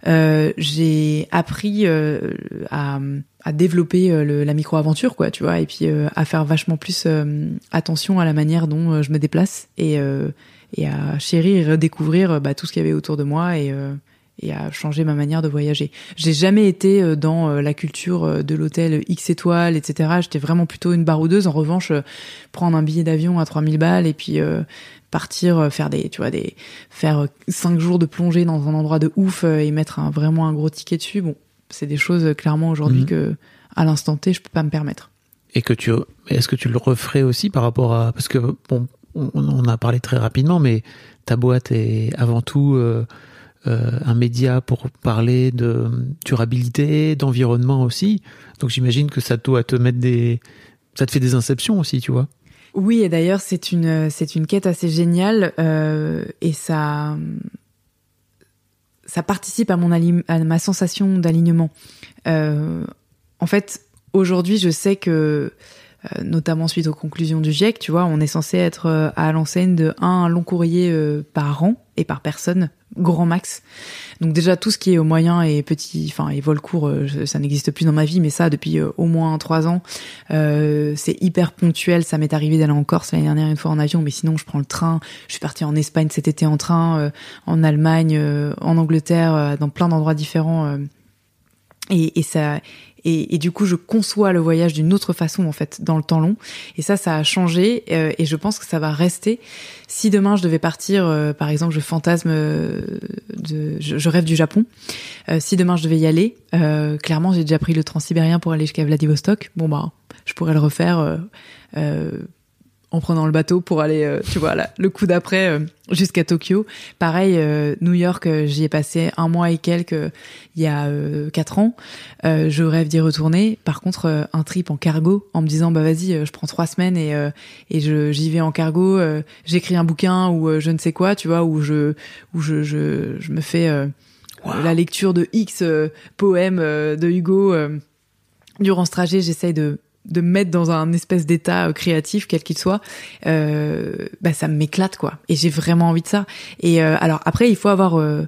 J'ai appris à, à développer euh, le- la micro-aventure, quoi, tu vois, et puis euh, à faire vachement plus euh, attention à la manière dont euh, je me déplace et euh, et à chérir et redécouvrir euh, bah, tout ce qu'il y avait autour de moi et et à changer ma manière de voyager. J'ai jamais été dans la culture de l'hôtel X étoiles, etc. J'étais vraiment plutôt une baroudeuse. En revanche, prendre un billet d'avion à 3000 balles et puis partir faire des, tu vois, des, faire cinq jours de plongée dans un endroit de ouf et mettre un, vraiment un gros ticket dessus. Bon, c'est des choses euh, clairement aujourd'hui Mhm. que à l'instant T, je peux pas me permettre. Et que tu, est-ce que tu le referais aussi par rapport à, parce que bon, on, on a parlé très rapidement, mais ta boîte est avant tout euh, euh, un média pour parler de durabilité, d'environnement aussi. Donc j'imagine que ça doit te mettre des, ça te fait des inceptions aussi, tu vois. Oui, et d'ailleurs, c'est une, c'est une quête assez géniale euh, et ça, ça participe à, ma sensation d'alignement. Euh, en fait, aujourd'hui, je sais que, notamment suite aux conclusions du GIEC, tu vois, on est censé être euh, à l'enseigne de un long courrier euh, par an et par personne, grand max. Donc déjà tout ce qui est au moyen et petit, enfin et vol court, euh, ça n'existe plus dans ma vie, mais ça depuis euh, au moins trois ans, euh, c'est hyper ponctuel. Ça m'est arrivé d'aller en Corse l'année dernière une fois en avion, mais sinon je prends le train. Je suis partie en Espagne cet été en train, euh, en Allemagne, euh, en Angleterre, euh, dans plein d'endroits différents. euh, et, et ça. Et, et du coup, je conçois le voyage d'une autre façon en fait dans le temps long. Et ça, ça a changé. euh, et je pense que ça va rester. Si demain je devais partir, euh, par exemple, je fantasme, euh, de, je, je rêve du Japon. Euh, si demain je devais y aller, euh, clairement, j'ai déjà pris le transsibérien pour aller jusqu'à Vladivostok. Bon bah, je pourrais le refaire en prenant le bateau pour aller, euh, tu vois, là, le coup d'après euh, jusqu'à Tokyo. Pareil, euh, New York, j'y ai passé un mois et quelques il y a quatre ans. Je rêve d'y retourner. Par contre, un trip en cargo, en me disant bah vas-y, je prends trois semaines et euh, et je j'y vais en cargo. J'écris un bouquin ou je ne sais quoi, tu vois, où je où je je, je me fais la lecture de X poèmes euh, de Hugo. durant ce trajet, j'essaye de de me mettre dans un espèce d'état euh, créatif quel qu'il soit euh, bah ça m'éclate quoi. Et j'ai vraiment envie de ça. Et euh, alors après il faut avoir euh,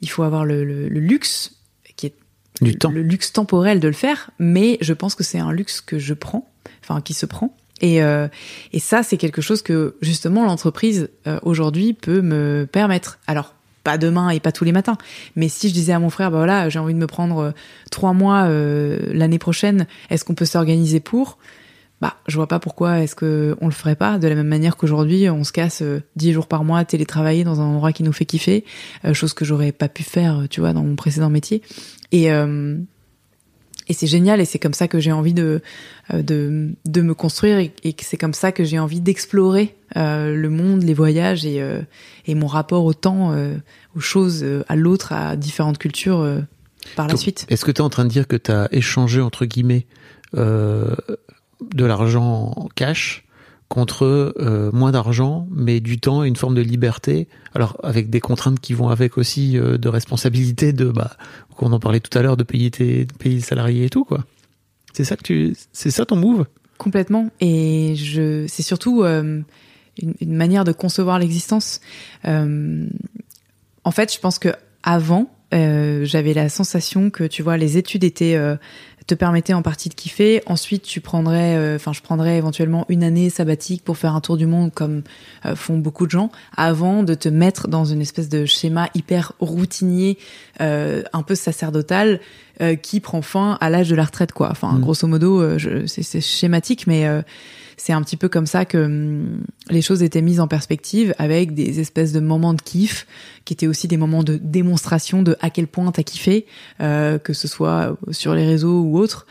il faut avoir le, le, le luxe qui est Du temps. le luxe temporel de le faire mais je pense que c'est un luxe que je prends enfin qui se prend. Et, et ça c'est quelque chose que justement l'entreprise aujourd'hui peut me permettre. Alors pas demain et pas tous les matins. Mais si je disais à mon frère bah voilà j'ai envie de me prendre euh, trois mois euh, l'année prochaine est-ce qu'on peut s'organiser pour? Bah je vois pas pourquoi est-ce que on le ferait pas. De la même manière qu'aujourd'hui on se casse euh, dix jours par mois à télétravailler dans un endroit qui nous fait kiffer chose que j'aurais pas pu faire tu vois dans mon précédent métier. Et et c'est génial et c'est comme ça que j'ai envie de euh, de de me construire et, et que c'est comme ça que j'ai envie d'explorer euh, le monde les voyages et euh, et mon rapport au temps euh, aux choses euh, à l'autre à différentes cultures euh, par la suite. Est-ce que tu es en train de dire que tu as échangé, entre guillemets, euh, de l'argent en cash contre euh, moins d'argent, mais du temps et une forme de liberté Alors, avec des contraintes qui vont avec aussi euh, de responsabilité, de, bah, qu'on en parlait tout à l'heure, de payer tes payer les salariés et tout, quoi. C'est ça que tu, c'est ça ton move? Complètement. Et je, c'est surtout euh, une, une manière de concevoir l'existence. En fait, je pense que avant, j'avais la sensation que tu vois, les études étaient te permettait en partie de kiffer. Ensuite, tu prendrais, euh, enfin, je prendrais éventuellement une année sabbatique pour faire un tour du monde comme euh, font beaucoup de gens, avant de te mettre dans une espèce de schéma hyper routinier, euh, un peu sacerdotal, qui prend fin à l'âge de la retraite, quoi. Enfin, Mm. grosso modo, c'est schématique, mais c'est un petit peu comme ça que hum, les choses étaient mises en perspective avec des espèces de moments de kiff qui étaient aussi des moments de démonstration de à quel point t'as kiffé, euh, que ce soit sur les réseaux ou autres,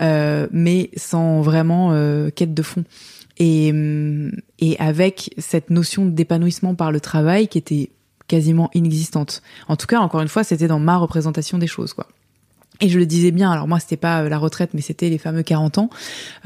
euh, mais sans vraiment euh, quête de fond. Et, hum, et avec cette notion d'épanouissement par le travail qui était quasiment inexistante. En tout cas, encore une fois, c'était dans ma représentation des choses, quoi. Et je le disais bien, alors moi c'était pas euh, la retraite, mais c'était les fameux 40 ans,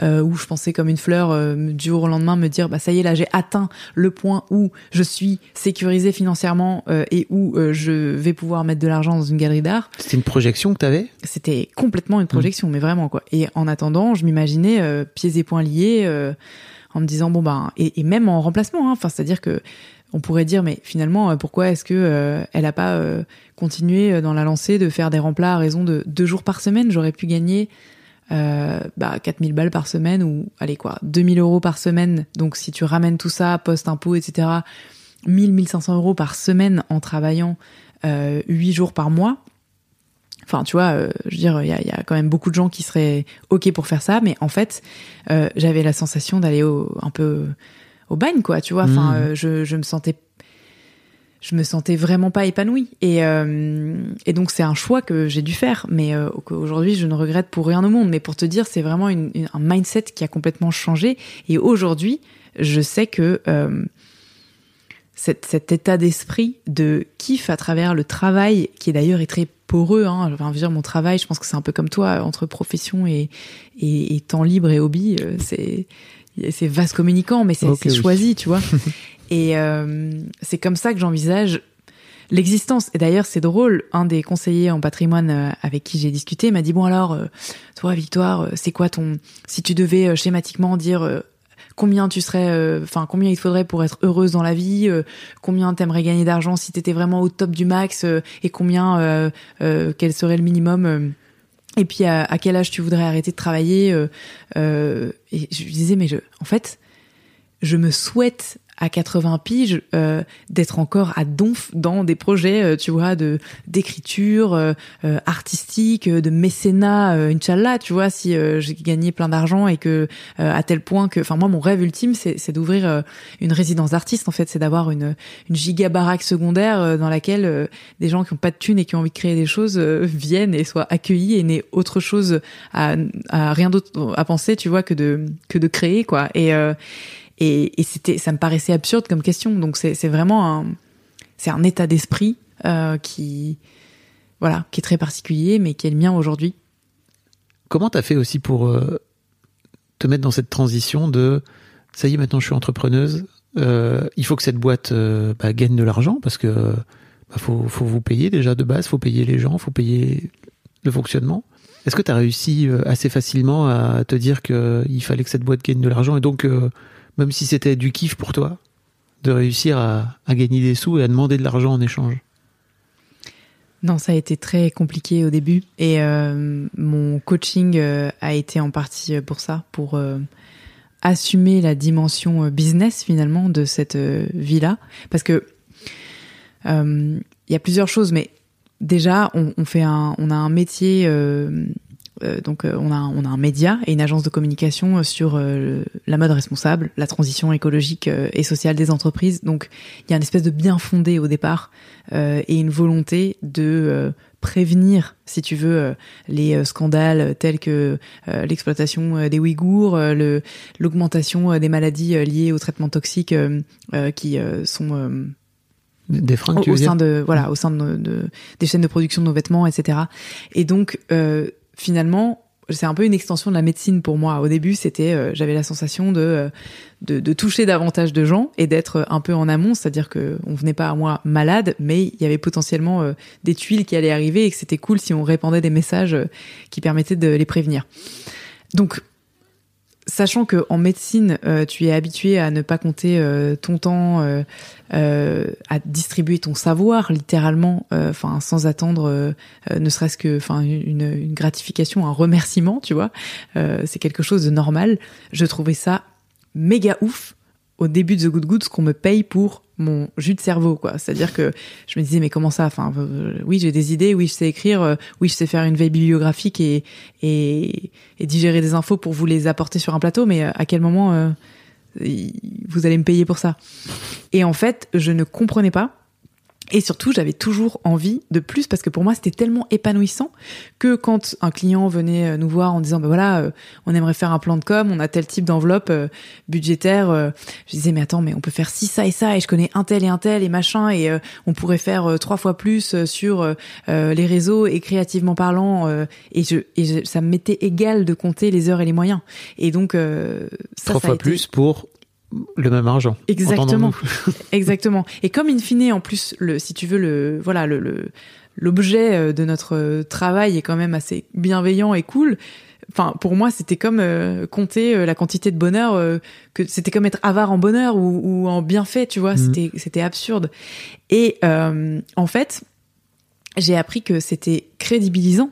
euh, où je pensais comme une fleur euh, du jour au lendemain me dire bah ça y est là j'ai atteint le point où je suis sécurisé financièrement euh, et où je vais pouvoir mettre de l'argent dans une galerie d'art. C'était une projection que t'avais? C'était complètement une projection, mais vraiment quoi. Et en attendant, je m'imaginais pieds et poings liés, en me disant bon ben et, et même en remplacement, hein. enfin c'est à dire que on pourrait dire mais finalement pourquoi est-ce que euh, elle a pas euh, continué euh, dans la lancée de faire des remplats à raison de deux jours par semaine j'aurais pu gagner euh, bah 4000 balles par semaine ou allez quoi 2000 euros par semaine donc si tu ramènes tout ça post impôt etc 1000 1500 euros par semaine en travaillant euh, 8 jours par mois Enfin, tu vois, euh, je veux dire, il y a, y a quand même beaucoup de gens qui seraient ok pour faire ça, mais en fait, euh, j'avais la sensation d'aller un peu au bagne, quoi. Tu vois, enfin, Mhm. euh, je, je me sentais, je me sentais vraiment pas épanouie. Et, euh, et donc c'est un choix que j'ai dû faire, mais euh, qu'aujourd'hui je ne regrette pour rien au monde. Mais pour te dire, c'est vraiment un mindset qui a complètement changé. Et aujourd'hui, je sais que euh, cet, état d'esprit de kiff à travers le travail, qui d'ailleurs est très poreux. Hein. Enfin, dire, mon travail, je pense que c'est un peu comme toi, entre profession et temps libre et hobby, euh, c'est c'est vaste communicant, mais c'est oui. choisi, tu vois. et euh, c'est comme ça que j'envisage l'existence. Et d'ailleurs, c'est drôle, un des conseillers en patrimoine euh, avec qui j'ai discuté m'a dit bon alors, euh, toi Victoire, c'est quoi ton si tu devais schématiquement dire combien tu serais, euh, enfin combien il te faudrait pour être heureuse dans la vie, euh, combien t'aimerais gagner d'argent si t'étais vraiment au top du max, euh, et combien, quel serait le minimum. Et puis à, à quel âge tu voudrais arrêter de travailler euh, euh, Et je lui disais mais je, en fait, je me souhaite à 80 piges euh, d'être encore à donf dans des projets, euh, tu vois, de d'écriture euh, euh, artistique, euh, de mécénat, Inch'Allah, tu vois, si j'ai gagné plein d'argent et que à tel point que, enfin moi mon rêve ultime c'est d'ouvrir une résidence d'artiste en fait, c'est d'avoir une une giga baraque secondaire dans laquelle des gens qui ont pas de thunes et qui ont envie de créer des choses viennent et soient accueillis et n'aient autre chose à, à rien d'autre à penser, tu vois, que de que de créer quoi. Et et, c'était, ça me paraissait absurde comme question. Donc c'est, vraiment un, c'est un état d'esprit euh, qui, voilà, qui est très particulier, mais qui est le mien aujourd'hui. Comment t'as fait aussi pour euh, te mettre dans cette transition de ça y est maintenant je suis entrepreneuse, euh, il faut que cette boîte bah, gagne de l'argent parce que bah, faut, faut vous payer déjà de base, faut payer les gens, faut payer le fonctionnement. Est-ce que tu as réussi assez facilement à te dire qu'il fallait que cette boîte gagne de l'argent et donc même si c'était du kiff pour toi, de réussir à, gagner des sous et à demander de l'argent en échange Non, ça a été très compliqué au début et euh, mon coaching euh, a été en partie pour ça, pour euh, assumer la dimension euh, business finalement de cette euh, vie-là, parce que euh, il y a plusieurs choses, mais déjà on a un métier. Euh, donc euh, on a on a un média et une agence de communication euh, sur la mode responsable, la transition écologique et sociale des entreprises. Donc il y a une espèce de bien fondé au départ et une volonté de prévenir, si tu veux, les scandales tels que l'exploitation des Ouïghours, le l'augmentation des maladies liées aux traitements toxiques qui sont Des fringues, au, tu au veux dire sein de voilà au sein de, des chaînes de production de nos vêtements etc et donc euh, finalement c'est un peu une extension de la médecine pour moi. Au début c'était euh, j'avais la sensation de, euh, de de toucher davantage de gens et d'être un peu en amont. C'est-à-dire que on venait pas à moi malade mais il y avait potentiellement euh, des tuiles qui allaient arriver et que c'était cool si on répandait des messages euh, qui permettaient de les prévenir. Donc sachant que en médecine, euh, tu es habitué à ne pas compter euh, ton temps, euh, à distribuer ton savoir littéralement, sans attendre, ne serait-ce que, enfin une, gratification, un remerciement, tu vois. C'est quelque chose de normal. Je trouvais ça méga ouf au début de The Good Good, ce qu'on me paye pour mon jus de cerveau, quoi. C'est-à-dire que je me disais, mais comment ça Enfin, euh, oui, j'ai des idées, oui, je sais écrire, euh, oui, je sais faire une veille bibliographique et, et, et digérer des infos pour vous les apporter sur un plateau, mais euh, à quel moment euh, vous allez me payer pour ça? Et en fait, je ne comprenais pas. Et surtout, j'avais toujours envie de plus parce que pour moi, c'était tellement épanouissant que quand un client venait euh, nous voir en disant, ben voilà, euh, on aimerait faire un plan de com, on a tel type d'enveloppe euh, budgétaire, euh, je disais, mais attends, mais on peut faire ci, ça et ça, et je connais un tel et un tel et machin, et on pourrait faire trois fois plus sur les réseaux et créativement parlant, et, je, et je- ça me mettait égal de compter les heures et les moyens. Et donc, ça, Trois ça fois été- plus pour le même argent. Exactement. Exactement. Et comme in fine, en plus, le, si tu veux, le, voilà, le, le- l'objet euh, de notre euh, travail est quand même assez bienveillant et cool. Enfin, pour moi, c'était comme euh, compter euh, la quantité de bonheur euh, que c'était comme être avare en bonheur ou, ou en bienfait, tu vois. Mhm. C'était, c'était absurde. Et euh, en fait, j'ai appris que c'était crédibilisant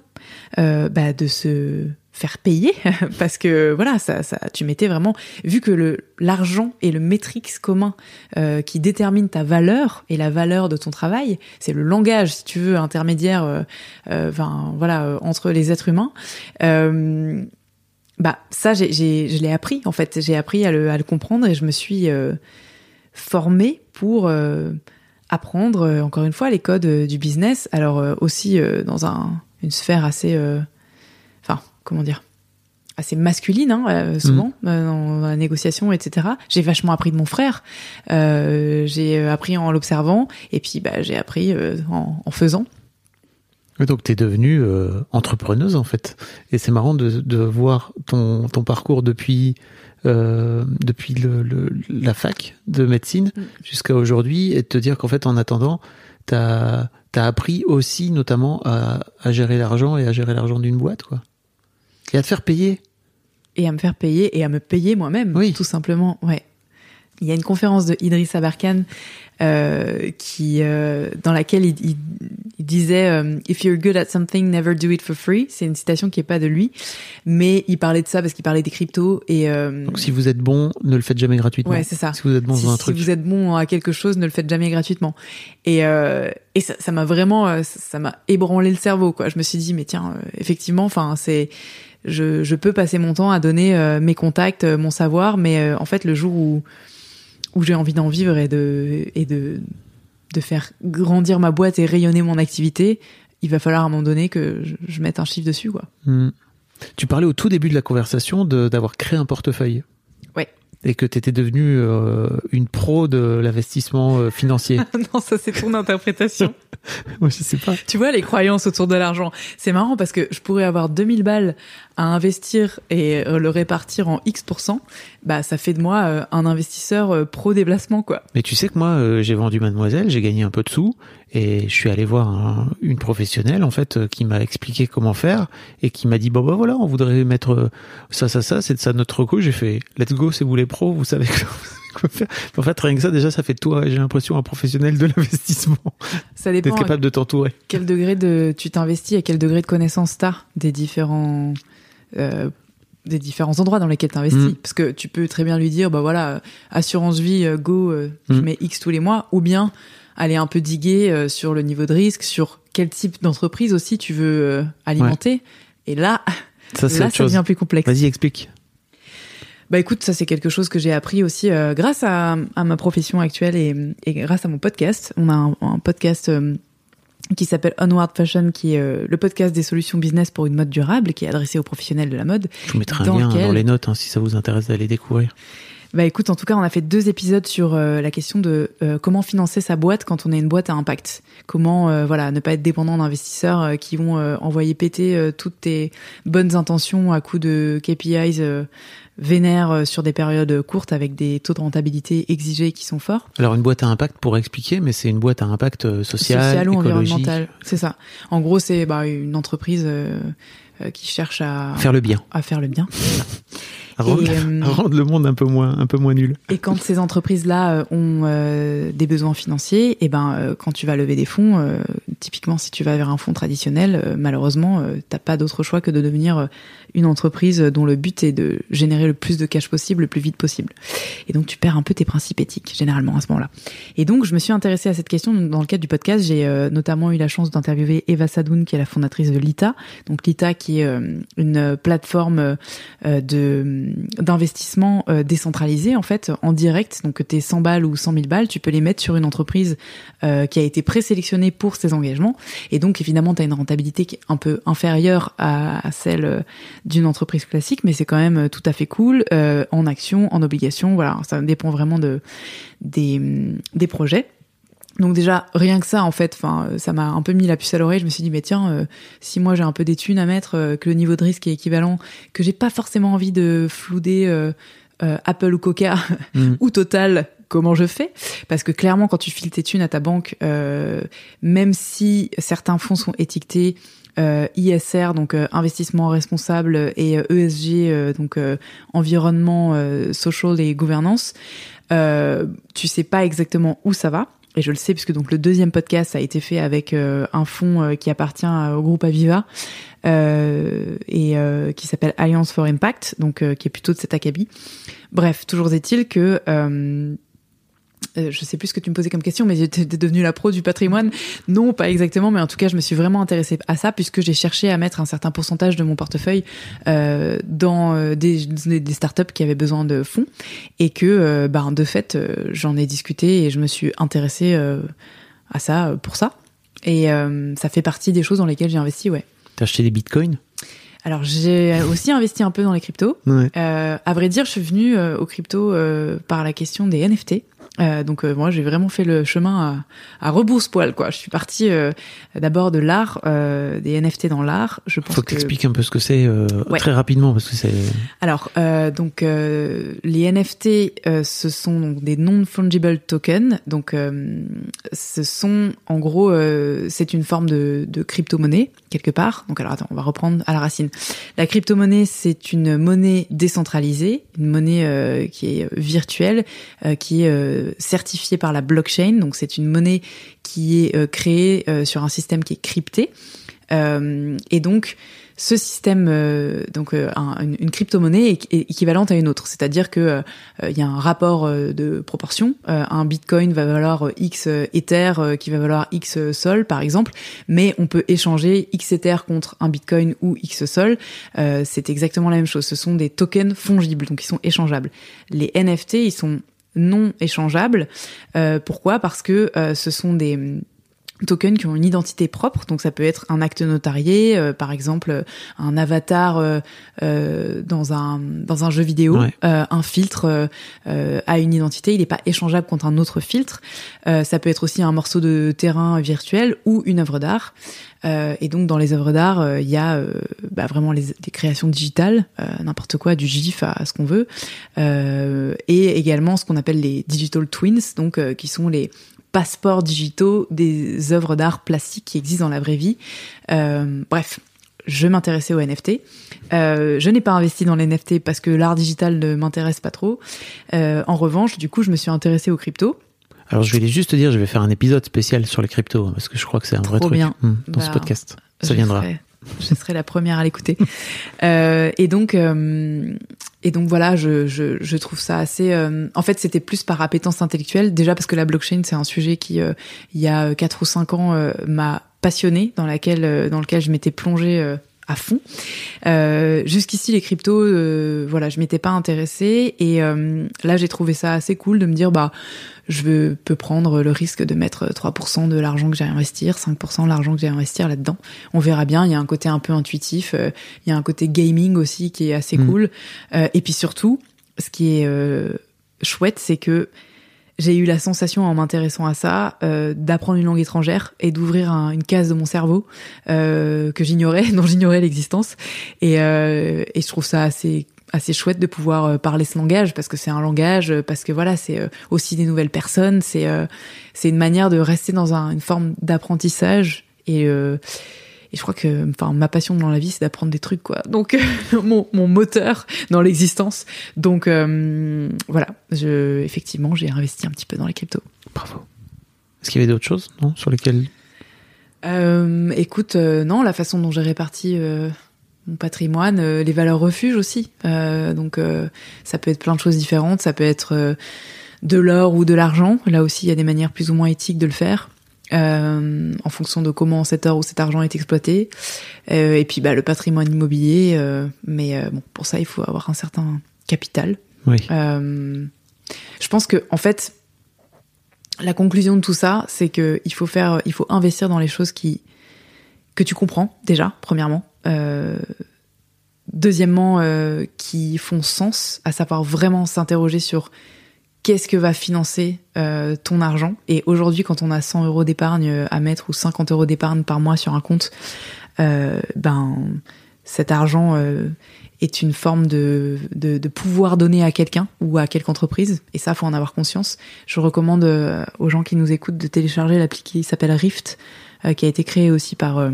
euh, bah, de se faire payer parce que voilà ça, ça tu mettais vraiment vu que le l'argent est le métrix commun euh, qui détermine ta valeur et la valeur de ton travail c'est le langage si tu veux intermédiaire euh, euh, enfin voilà entre les êtres humains bah ça j'ai j'ai je l'ai appris en fait. J'ai appris à le à le comprendre et je me suis formée pour apprendre encore une fois les codes du business. Alors aussi dans un une sphère assez comment dire assez masculine hein, euh, souvent euh, dans, dans la négociation etc j'ai vachement appris de mon frère euh, j'ai appris en l'observant et puis bah j'ai appris en, en faisant Donc tu es devenue entrepreneuse en fait. Et c'est marrant de, de voir ton, ton parcours depuis, depuis le, le- la fac de médecine Mm. jusqu'à aujourd'hui et de te dire qu'en fait en attendant, tu as, appris aussi notamment à, à gérer l'argent et à gérer l'argent d'une boîte. quoi. Et à te faire payer. et à me faire payer et à me payer moi-même, Oui. tout simplement. Ouais. Il y a une conférence de Idriss Aberkan euh, qui, euh, dans laquelle il, il- il disait euh, If you're good at something, never do it for free. C'est une citation qui est pas de lui, mais il parlait de ça parce qu'il parlait des cryptos et euh, Donc si vous êtes bon, ne le faites jamais gratuitement. ouais, c'est ça. Si vous êtes bon si, dans un si truc. vous êtes bon à quelque chose, ne le faites jamais gratuitement. Et, euh, et ça ça m'a vraiment, euh, ça ça m'a ébranlé le cerveau. Quoi. Je me suis dit, mais tiens, euh, effectivement, enfin, c'est, je, peux passer mon temps à donner euh, mes contacts, euh, mon savoir, mais euh, en fait, le jour où où j'ai envie d'en vivre et de et de de faire grandir ma boîte et rayonner mon activité, il va falloir à un moment donné que je, mette un chiffre dessus, quoi. Hmm. Tu parlais au tout début de la conversation d'avoir créé un portefeuille. Et que tu étais devenue euh, une pro de l'investissement euh, financier. non, ça c'est ton interprétation. Moi, je sais pas. Tu vois les croyances autour de l'argent. C'est marrant parce que je pourrais avoir 2000 balles à investir et euh, le répartir en X%. Bah, ça fait de moi euh, un investisseur pro déplacement, quoi. Mais tu sais que moi, j'ai vendu Mademoiselle, j'ai gagné un peu de sous et je suis allé voir un- une professionnelle en fait euh, qui m'a expliqué comment faire et qui m'a dit bon bah voilà, on voudrait mettre euh, ça ça ça, c'est de ça notre recours. J'ai fait let's go, c'est vous les pros, vous savez quoi faire. En fait, rien que ça déjà, ça fait toi, j'ai l'impression un professionnel de l'investissement. Ça dépend D'être capable de t'entourer. à quel degré de tu t'investis, à quel degré de connaissance t'as des différents euh, des différents endroits dans lesquels t'investis? Mm. Parce que tu peux très bien lui dire, bah voilà, assurance vie, go, je Mm. mets X tous les mois, ou bien aller un peu diguer euh, sur le niveau de risque, sur quel type d'entreprise aussi tu veux euh, alimenter. Et là, Ça là, ça devient plus complexe. Vas-y, explique. Bah écoute, ça c'est quelque chose que j'ai appris aussi euh, grâce à, à ma profession actuelle et, et grâce à mon podcast. On a un, un podcast euh, qui s'appelle Onward Fashion, qui est euh, le podcast des solutions business pour une mode durable, qui est adressé aux professionnels de la mode. Je vous mettrai un lien lequel- dans les notes hein, si ça vous intéresse d'aller découvrir. Bah écoute, en tout cas, on a fait deux épisodes sur euh, la question de euh, comment financer sa boîte quand on est une boîte à impact. Comment euh, voilà ne pas être dépendant d'investisseurs euh, qui vont euh, envoyer péter euh, toutes tes bonnes intentions à coup de KPIs euh, vénères sur des périodes courtes avec des taux de rentabilité exigés qui sont forts. Alors une boîte à impact pour expliquer, mais c'est une boîte à impact social, social ou environnemental. C'est ça. En gros, c'est bah, une entreprise euh, euh, qui cherchent à Faire le bien. à faire le bien. À rendre, Et, euh, rendre le monde un peu moins, un peu moins nul. Et quand ces entreprises-là euh, ont euh, des besoins financiers, et ben euh, quand tu vas lever des fonds, euh, typiquement si tu vas vers un fonds traditionnel, malheureusement, t'as pas d'autre choix que de devenir une entreprise dont le but est de générer le plus de cash possible, le plus vite possible. Et donc tu perds un peu tes principes éthiques généralement à ce moment-là. Et donc je me suis intéressée à cette question dans le cadre du podcast. J'ai euh, notamment eu la chance d'interviewer Eva Sadoun, qui est la fondatrice de Lita. Donc Lita, qui est euh, une plateforme euh, de d'investissement décentralisé en fait en direct. Donc tes 100 balles ou 100 000 balles, tu peux les mettre sur une entreprise qui a été présélectionnée pour ces engagements. Et donc évidemment, tu as une rentabilité qui est un peu inférieure à, à celle d'une entreprise classique, mais c'est quand même euh, tout à fait cool euh, en action, en obligation. Voilà, ça dépend vraiment de des, hum, des projets. Donc déjà rien que ça en fait, enfin ça m'a un peu mis la puce à l'oreille. Je me suis dit mais tiens, euh, si moi j'ai un peu des thunes à mettre, euh, que le niveau de risque est équivalent, que j'ai pas forcément envie de flouder euh, euh, Apple ou Coca Mm. ou Total, comment je fais? Parce que clairement quand tu files tes thunes à ta banque, euh, même si certains fonds sont étiquetés euh, ISR, donc euh, investissement responsable, et euh, ESG, euh, donc euh, environnement, euh, social et gouvernance, euh, tu sais pas exactement où ça va. Et je le sais puisque donc le deuxième podcast a été fait avec euh, un fonds euh, qui appartient au groupe Aviva euh, et euh, qui s'appelle Alliance for Impact, donc euh, qui est plutôt de cet acabit. Bref, toujours est-il que euh, je sais plus ce que tu me posais comme question, mais j'étais devenue la pro du patrimoine. Non, pas exactement, mais en tout cas, je me suis vraiment intéressée à ça puisque j'ai cherché à mettre un certain pourcentage de mon portefeuille euh, dans euh, des, des startups qui avaient besoin de fonds et que, euh, ben, de fait, j'en ai discuté et je me suis intéressée à ça pour ça. Et ça fait partie des choses dans lesquelles j'ai investi, ouais. T'as acheté des bitcoins? Alors j'ai aussi investi un peu dans les cryptos. Ouais. Euh, à vrai dire, je suis venue euh, aux cryptos euh, par la question des NFT. Euh, donc euh, moi j'ai vraiment fait le chemin à, à rebrousse-poil quoi. Je suis partie euh, d'abord de l'art, euh, des NFT dans l'art. Je pense Faut que que t'expliques un peu ce que c'est euh, Ouais. très rapidement parce que c'est. alors euh, donc euh, les NFT euh, ce sont donc des non fungible tokens. Donc euh, ce sont en gros euh, c'est une forme de, de crypto-monnaie quelque part. Donc alors attends, on va reprendre à la racine. La crypto-monnaie c'est une monnaie décentralisée, une monnaie euh, qui est virtuelle, euh, qui est certifiée par la blockchain. Donc c'est une monnaie qui est euh, créée euh, sur un système qui est crypté. Euh, et donc ce système, donc un- une, crypto-monnaie est, équivalente à une autre, c'est-à-dire que il y a un rapport de proportion. Un Bitcoin va valoir X Ether qui va valoir X Sol, par exemple, mais on peut échanger X Ether contre un Bitcoin ou X Sol. C'est exactement la même chose. Ce sont des tokens fongibles, donc ils sont échangeables. Les NFT, ils sont non échangeables. Euh, pourquoi? Parce que euh, ce sont des tokens qui ont une identité propre, donc ça peut être un acte notarié, euh, par exemple euh, un avatar euh, euh, dans un dans un jeu vidéo, Ouais. euh, un filtre euh, a une identité, il n'est pas échangeable contre un autre filtre. Euh, ça peut être aussi un morceau de terrain virtuel ou une œuvre d'art. Euh, et donc dans les œuvres d'art, il y a bah, vraiment les, des créations digitales, euh, n'importe quoi, du GIF à, à ce qu'on veut, euh, et également ce qu'on appelle les digital twins, donc euh, qui sont les passeports digitaux des œuvres d'art plastiques qui existent dans la vraie vie. Euh, bref, je m'intéressais aux NFT. Euh, je n'ai pas investi dans les NFT parce que l'art digital ne m'intéresse pas trop. Euh, en revanche, du coup, je me suis intéressée aux cryptos. Alors je vais juste te dire, je vais faire un épisode spécial sur les cryptos parce que je crois que c'est un vrai truc hmm, dans ce Bah, podcast. Ça viendra. Je serai la première à l'écouter. Euh, et donc, euh, et donc voilà, je, je, je trouve ça assez. euh, en fait, c'était plus par appétence intellectuelle. Déjà parce que la blockchain, c'est un sujet qui, euh, il y a quatre ou cinq ans, euh, m'a passionné, dans laquelle, euh, dans lequel je m'étais plongée. À fond. Euh, Jusqu'ici, les cryptos, euh, voilà, je m'étais pas intéressée et euh, là, j'ai trouvé ça assez cool de me dire, bah, je veux- peux prendre le risque de mettre 3% de l'argent que j'ai à investir, 5% de l'argent que j'ai à investir là-dedans. On verra bien. Il y a un côté un peu intuitif. euh, il y a un côté gaming aussi qui est assez Mm. cool. Euh, et puis surtout, ce qui est euh, chouette, c'est que j'ai eu la sensation en m'intéressant à ça euh, d'apprendre une langue étrangère et d'ouvrir un- une case de mon cerveau euh, que j'ignorais, dont j'ignorais l'existence. Et, euh, et je trouve ça assez assez chouette de pouvoir euh, parler ce langage parce que c'est un langage euh, parce que voilà c'est euh, aussi des nouvelles personnes c'est c'est une manière de rester dans un- une forme d'apprentissage et et je crois que enfin ma passion dans la vie c'est d'apprendre des trucs quoi. Donc mon, mon moteur dans l'existence. Donc euh, voilà. Je effectivement j'ai investi un petit peu dans les cryptos. Bravo. Est-ce qu'il y avait d'autres choses non, sur lesquelles? Euh, écoute euh, non la façon dont j'ai réparti euh, mon patrimoine euh, les valeurs refuges aussi. Euh, donc euh, ça peut être plein de choses différentes. Ça peut être euh, de l'or ou de l'argent. Là aussi il y a des manières plus ou moins éthiques de le faire euh, en fonction de comment cet or ou cet argent est exploité. Euh, et puis bah, le patrimoine immobilier, euh, mais bon, pour ça il faut avoir un certain capital. Oui. Je pense que en fait, la conclusion de tout ça, c'est que il faut faire, il faut investir dans les choses qui que tu comprends déjà, premièrement. Deuxièmement, qui font sens, à savoir vraiment s'interroger sur qu'est-ce que va financer euh, ton argent? Et aujourd'hui, quand on a 100 euros d'épargne à mettre ou 50 euros d'épargne par mois sur un compte, euh, ben cet argent euh, est une forme de, de, pouvoir donner à quelqu'un ou à quelque entreprise. Et ça, faut en avoir conscience. Je recommande euh, aux gens qui nous écoutent de télécharger l'appli qui s'appelle Rift, euh, qui a été créée aussi par euh,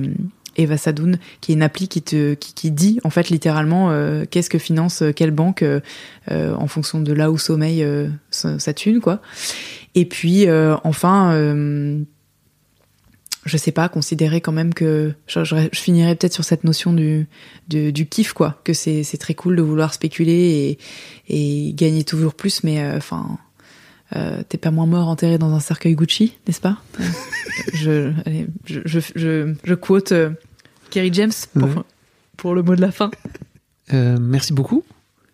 Eva Sadoun, qui est une appli qui te qui, qui dit en fait littéralement euh, qu'est-ce que finance euh, quelle banque euh, euh, en fonction de là où sommeille euh, sa, thune quoi. Et puis euh, enfin je sais pas, considérer quand même que je, je, finirais peut-être sur cette notion du, du, du kiff quoi, que c'est c'est très cool de vouloir spéculer et, et gagner toujours plus, mais enfin euh, t'es pas moins mort enterré dans un cercueil Gucci, n'est-ce pas je, allez, je, je, je, je quote euh, Kerry James pour, Ouais. pour le mot de la fin. Euh, merci beaucoup.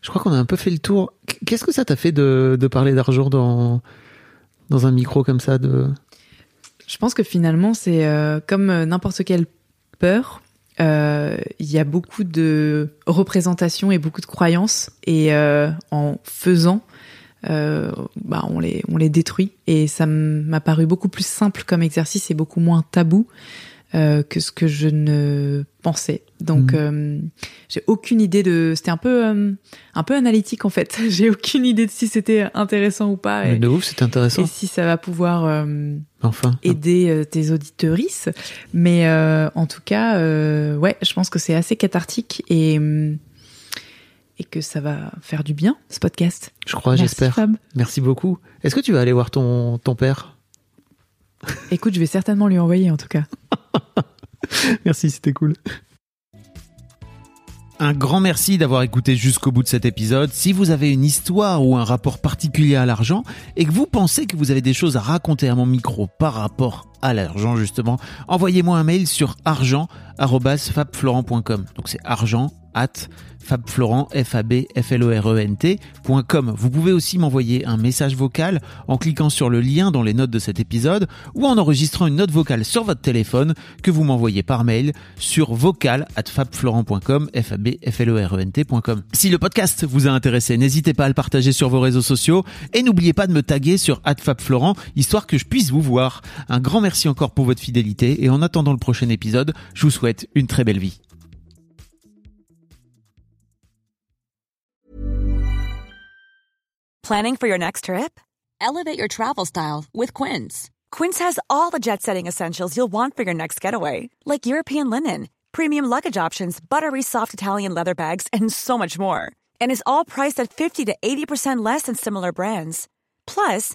Je crois qu'on a un peu fait le tour. Qu'est-ce que ça t'a fait de, de parler d'argent dans, dans un micro comme ça de... Je pense que finalement, c'est comme n'importe quelle peur. euh, Il y a beaucoup de représentations et beaucoup de croyances, et euh, en faisant, euh, bah, on les on les détruit. Et ça m'a paru beaucoup plus simple comme exercice et beaucoup moins tabou euh, que ce que je ne pensais. Donc, Mhm. euh, j'ai aucune idée de. C'était un peu euh, un peu analytique en fait. j'ai aucune idée de si c'était intéressant ou pas. Mais Et, de ouf, c'était intéressant. et si ça va pouvoir euh, Enfin. aider euh, tes auditorices. Mais euh, en tout cas, euh, ouais, je pense que c'est assez cathartique et, hum, et que ça va faire du bien, ce podcast. Je crois, j'espère. Merci beaucoup. Est-ce que tu vas aller voir ton, ton père? Écoute, je vais certainement lui envoyer en tout cas. Merci, c'était cool. Un grand merci d'avoir écouté jusqu'au bout de cet épisode. Si vous avez une histoire ou un rapport particulier à l'argent et que vous pensez que vous avez des choses à raconter à mon micro par rapport à l'argent justement, envoyez-moi un mail sur argent@fabflorent.com. Donc c'est argent at. Vous pouvez aussi m'envoyer un message vocal en cliquant sur le lien dans les notes de cet épisode ou en enregistrant une note vocale sur votre téléphone que vous m'envoyez par mail sur vocal at fabflorent.com e. Si le podcast vous a intéressé, n'hésitez pas à le partager sur vos réseaux sociaux et n'oubliez pas de me taguer sur @fabflorent histoire que je puisse vous voir. Un grand merci encore pour votre fidélité et en attendant le prochain épisode, je vous souhaite une très belle vie. Planning for your next trip? Elevate your travel style with Quince. Quince has all the jet setting essentials you'll want for your next getaway, like European linen, premium luggage options, buttery soft Italian leather bags, and so much more. And is all priced at 50 to 80% less than similar brands. Plus,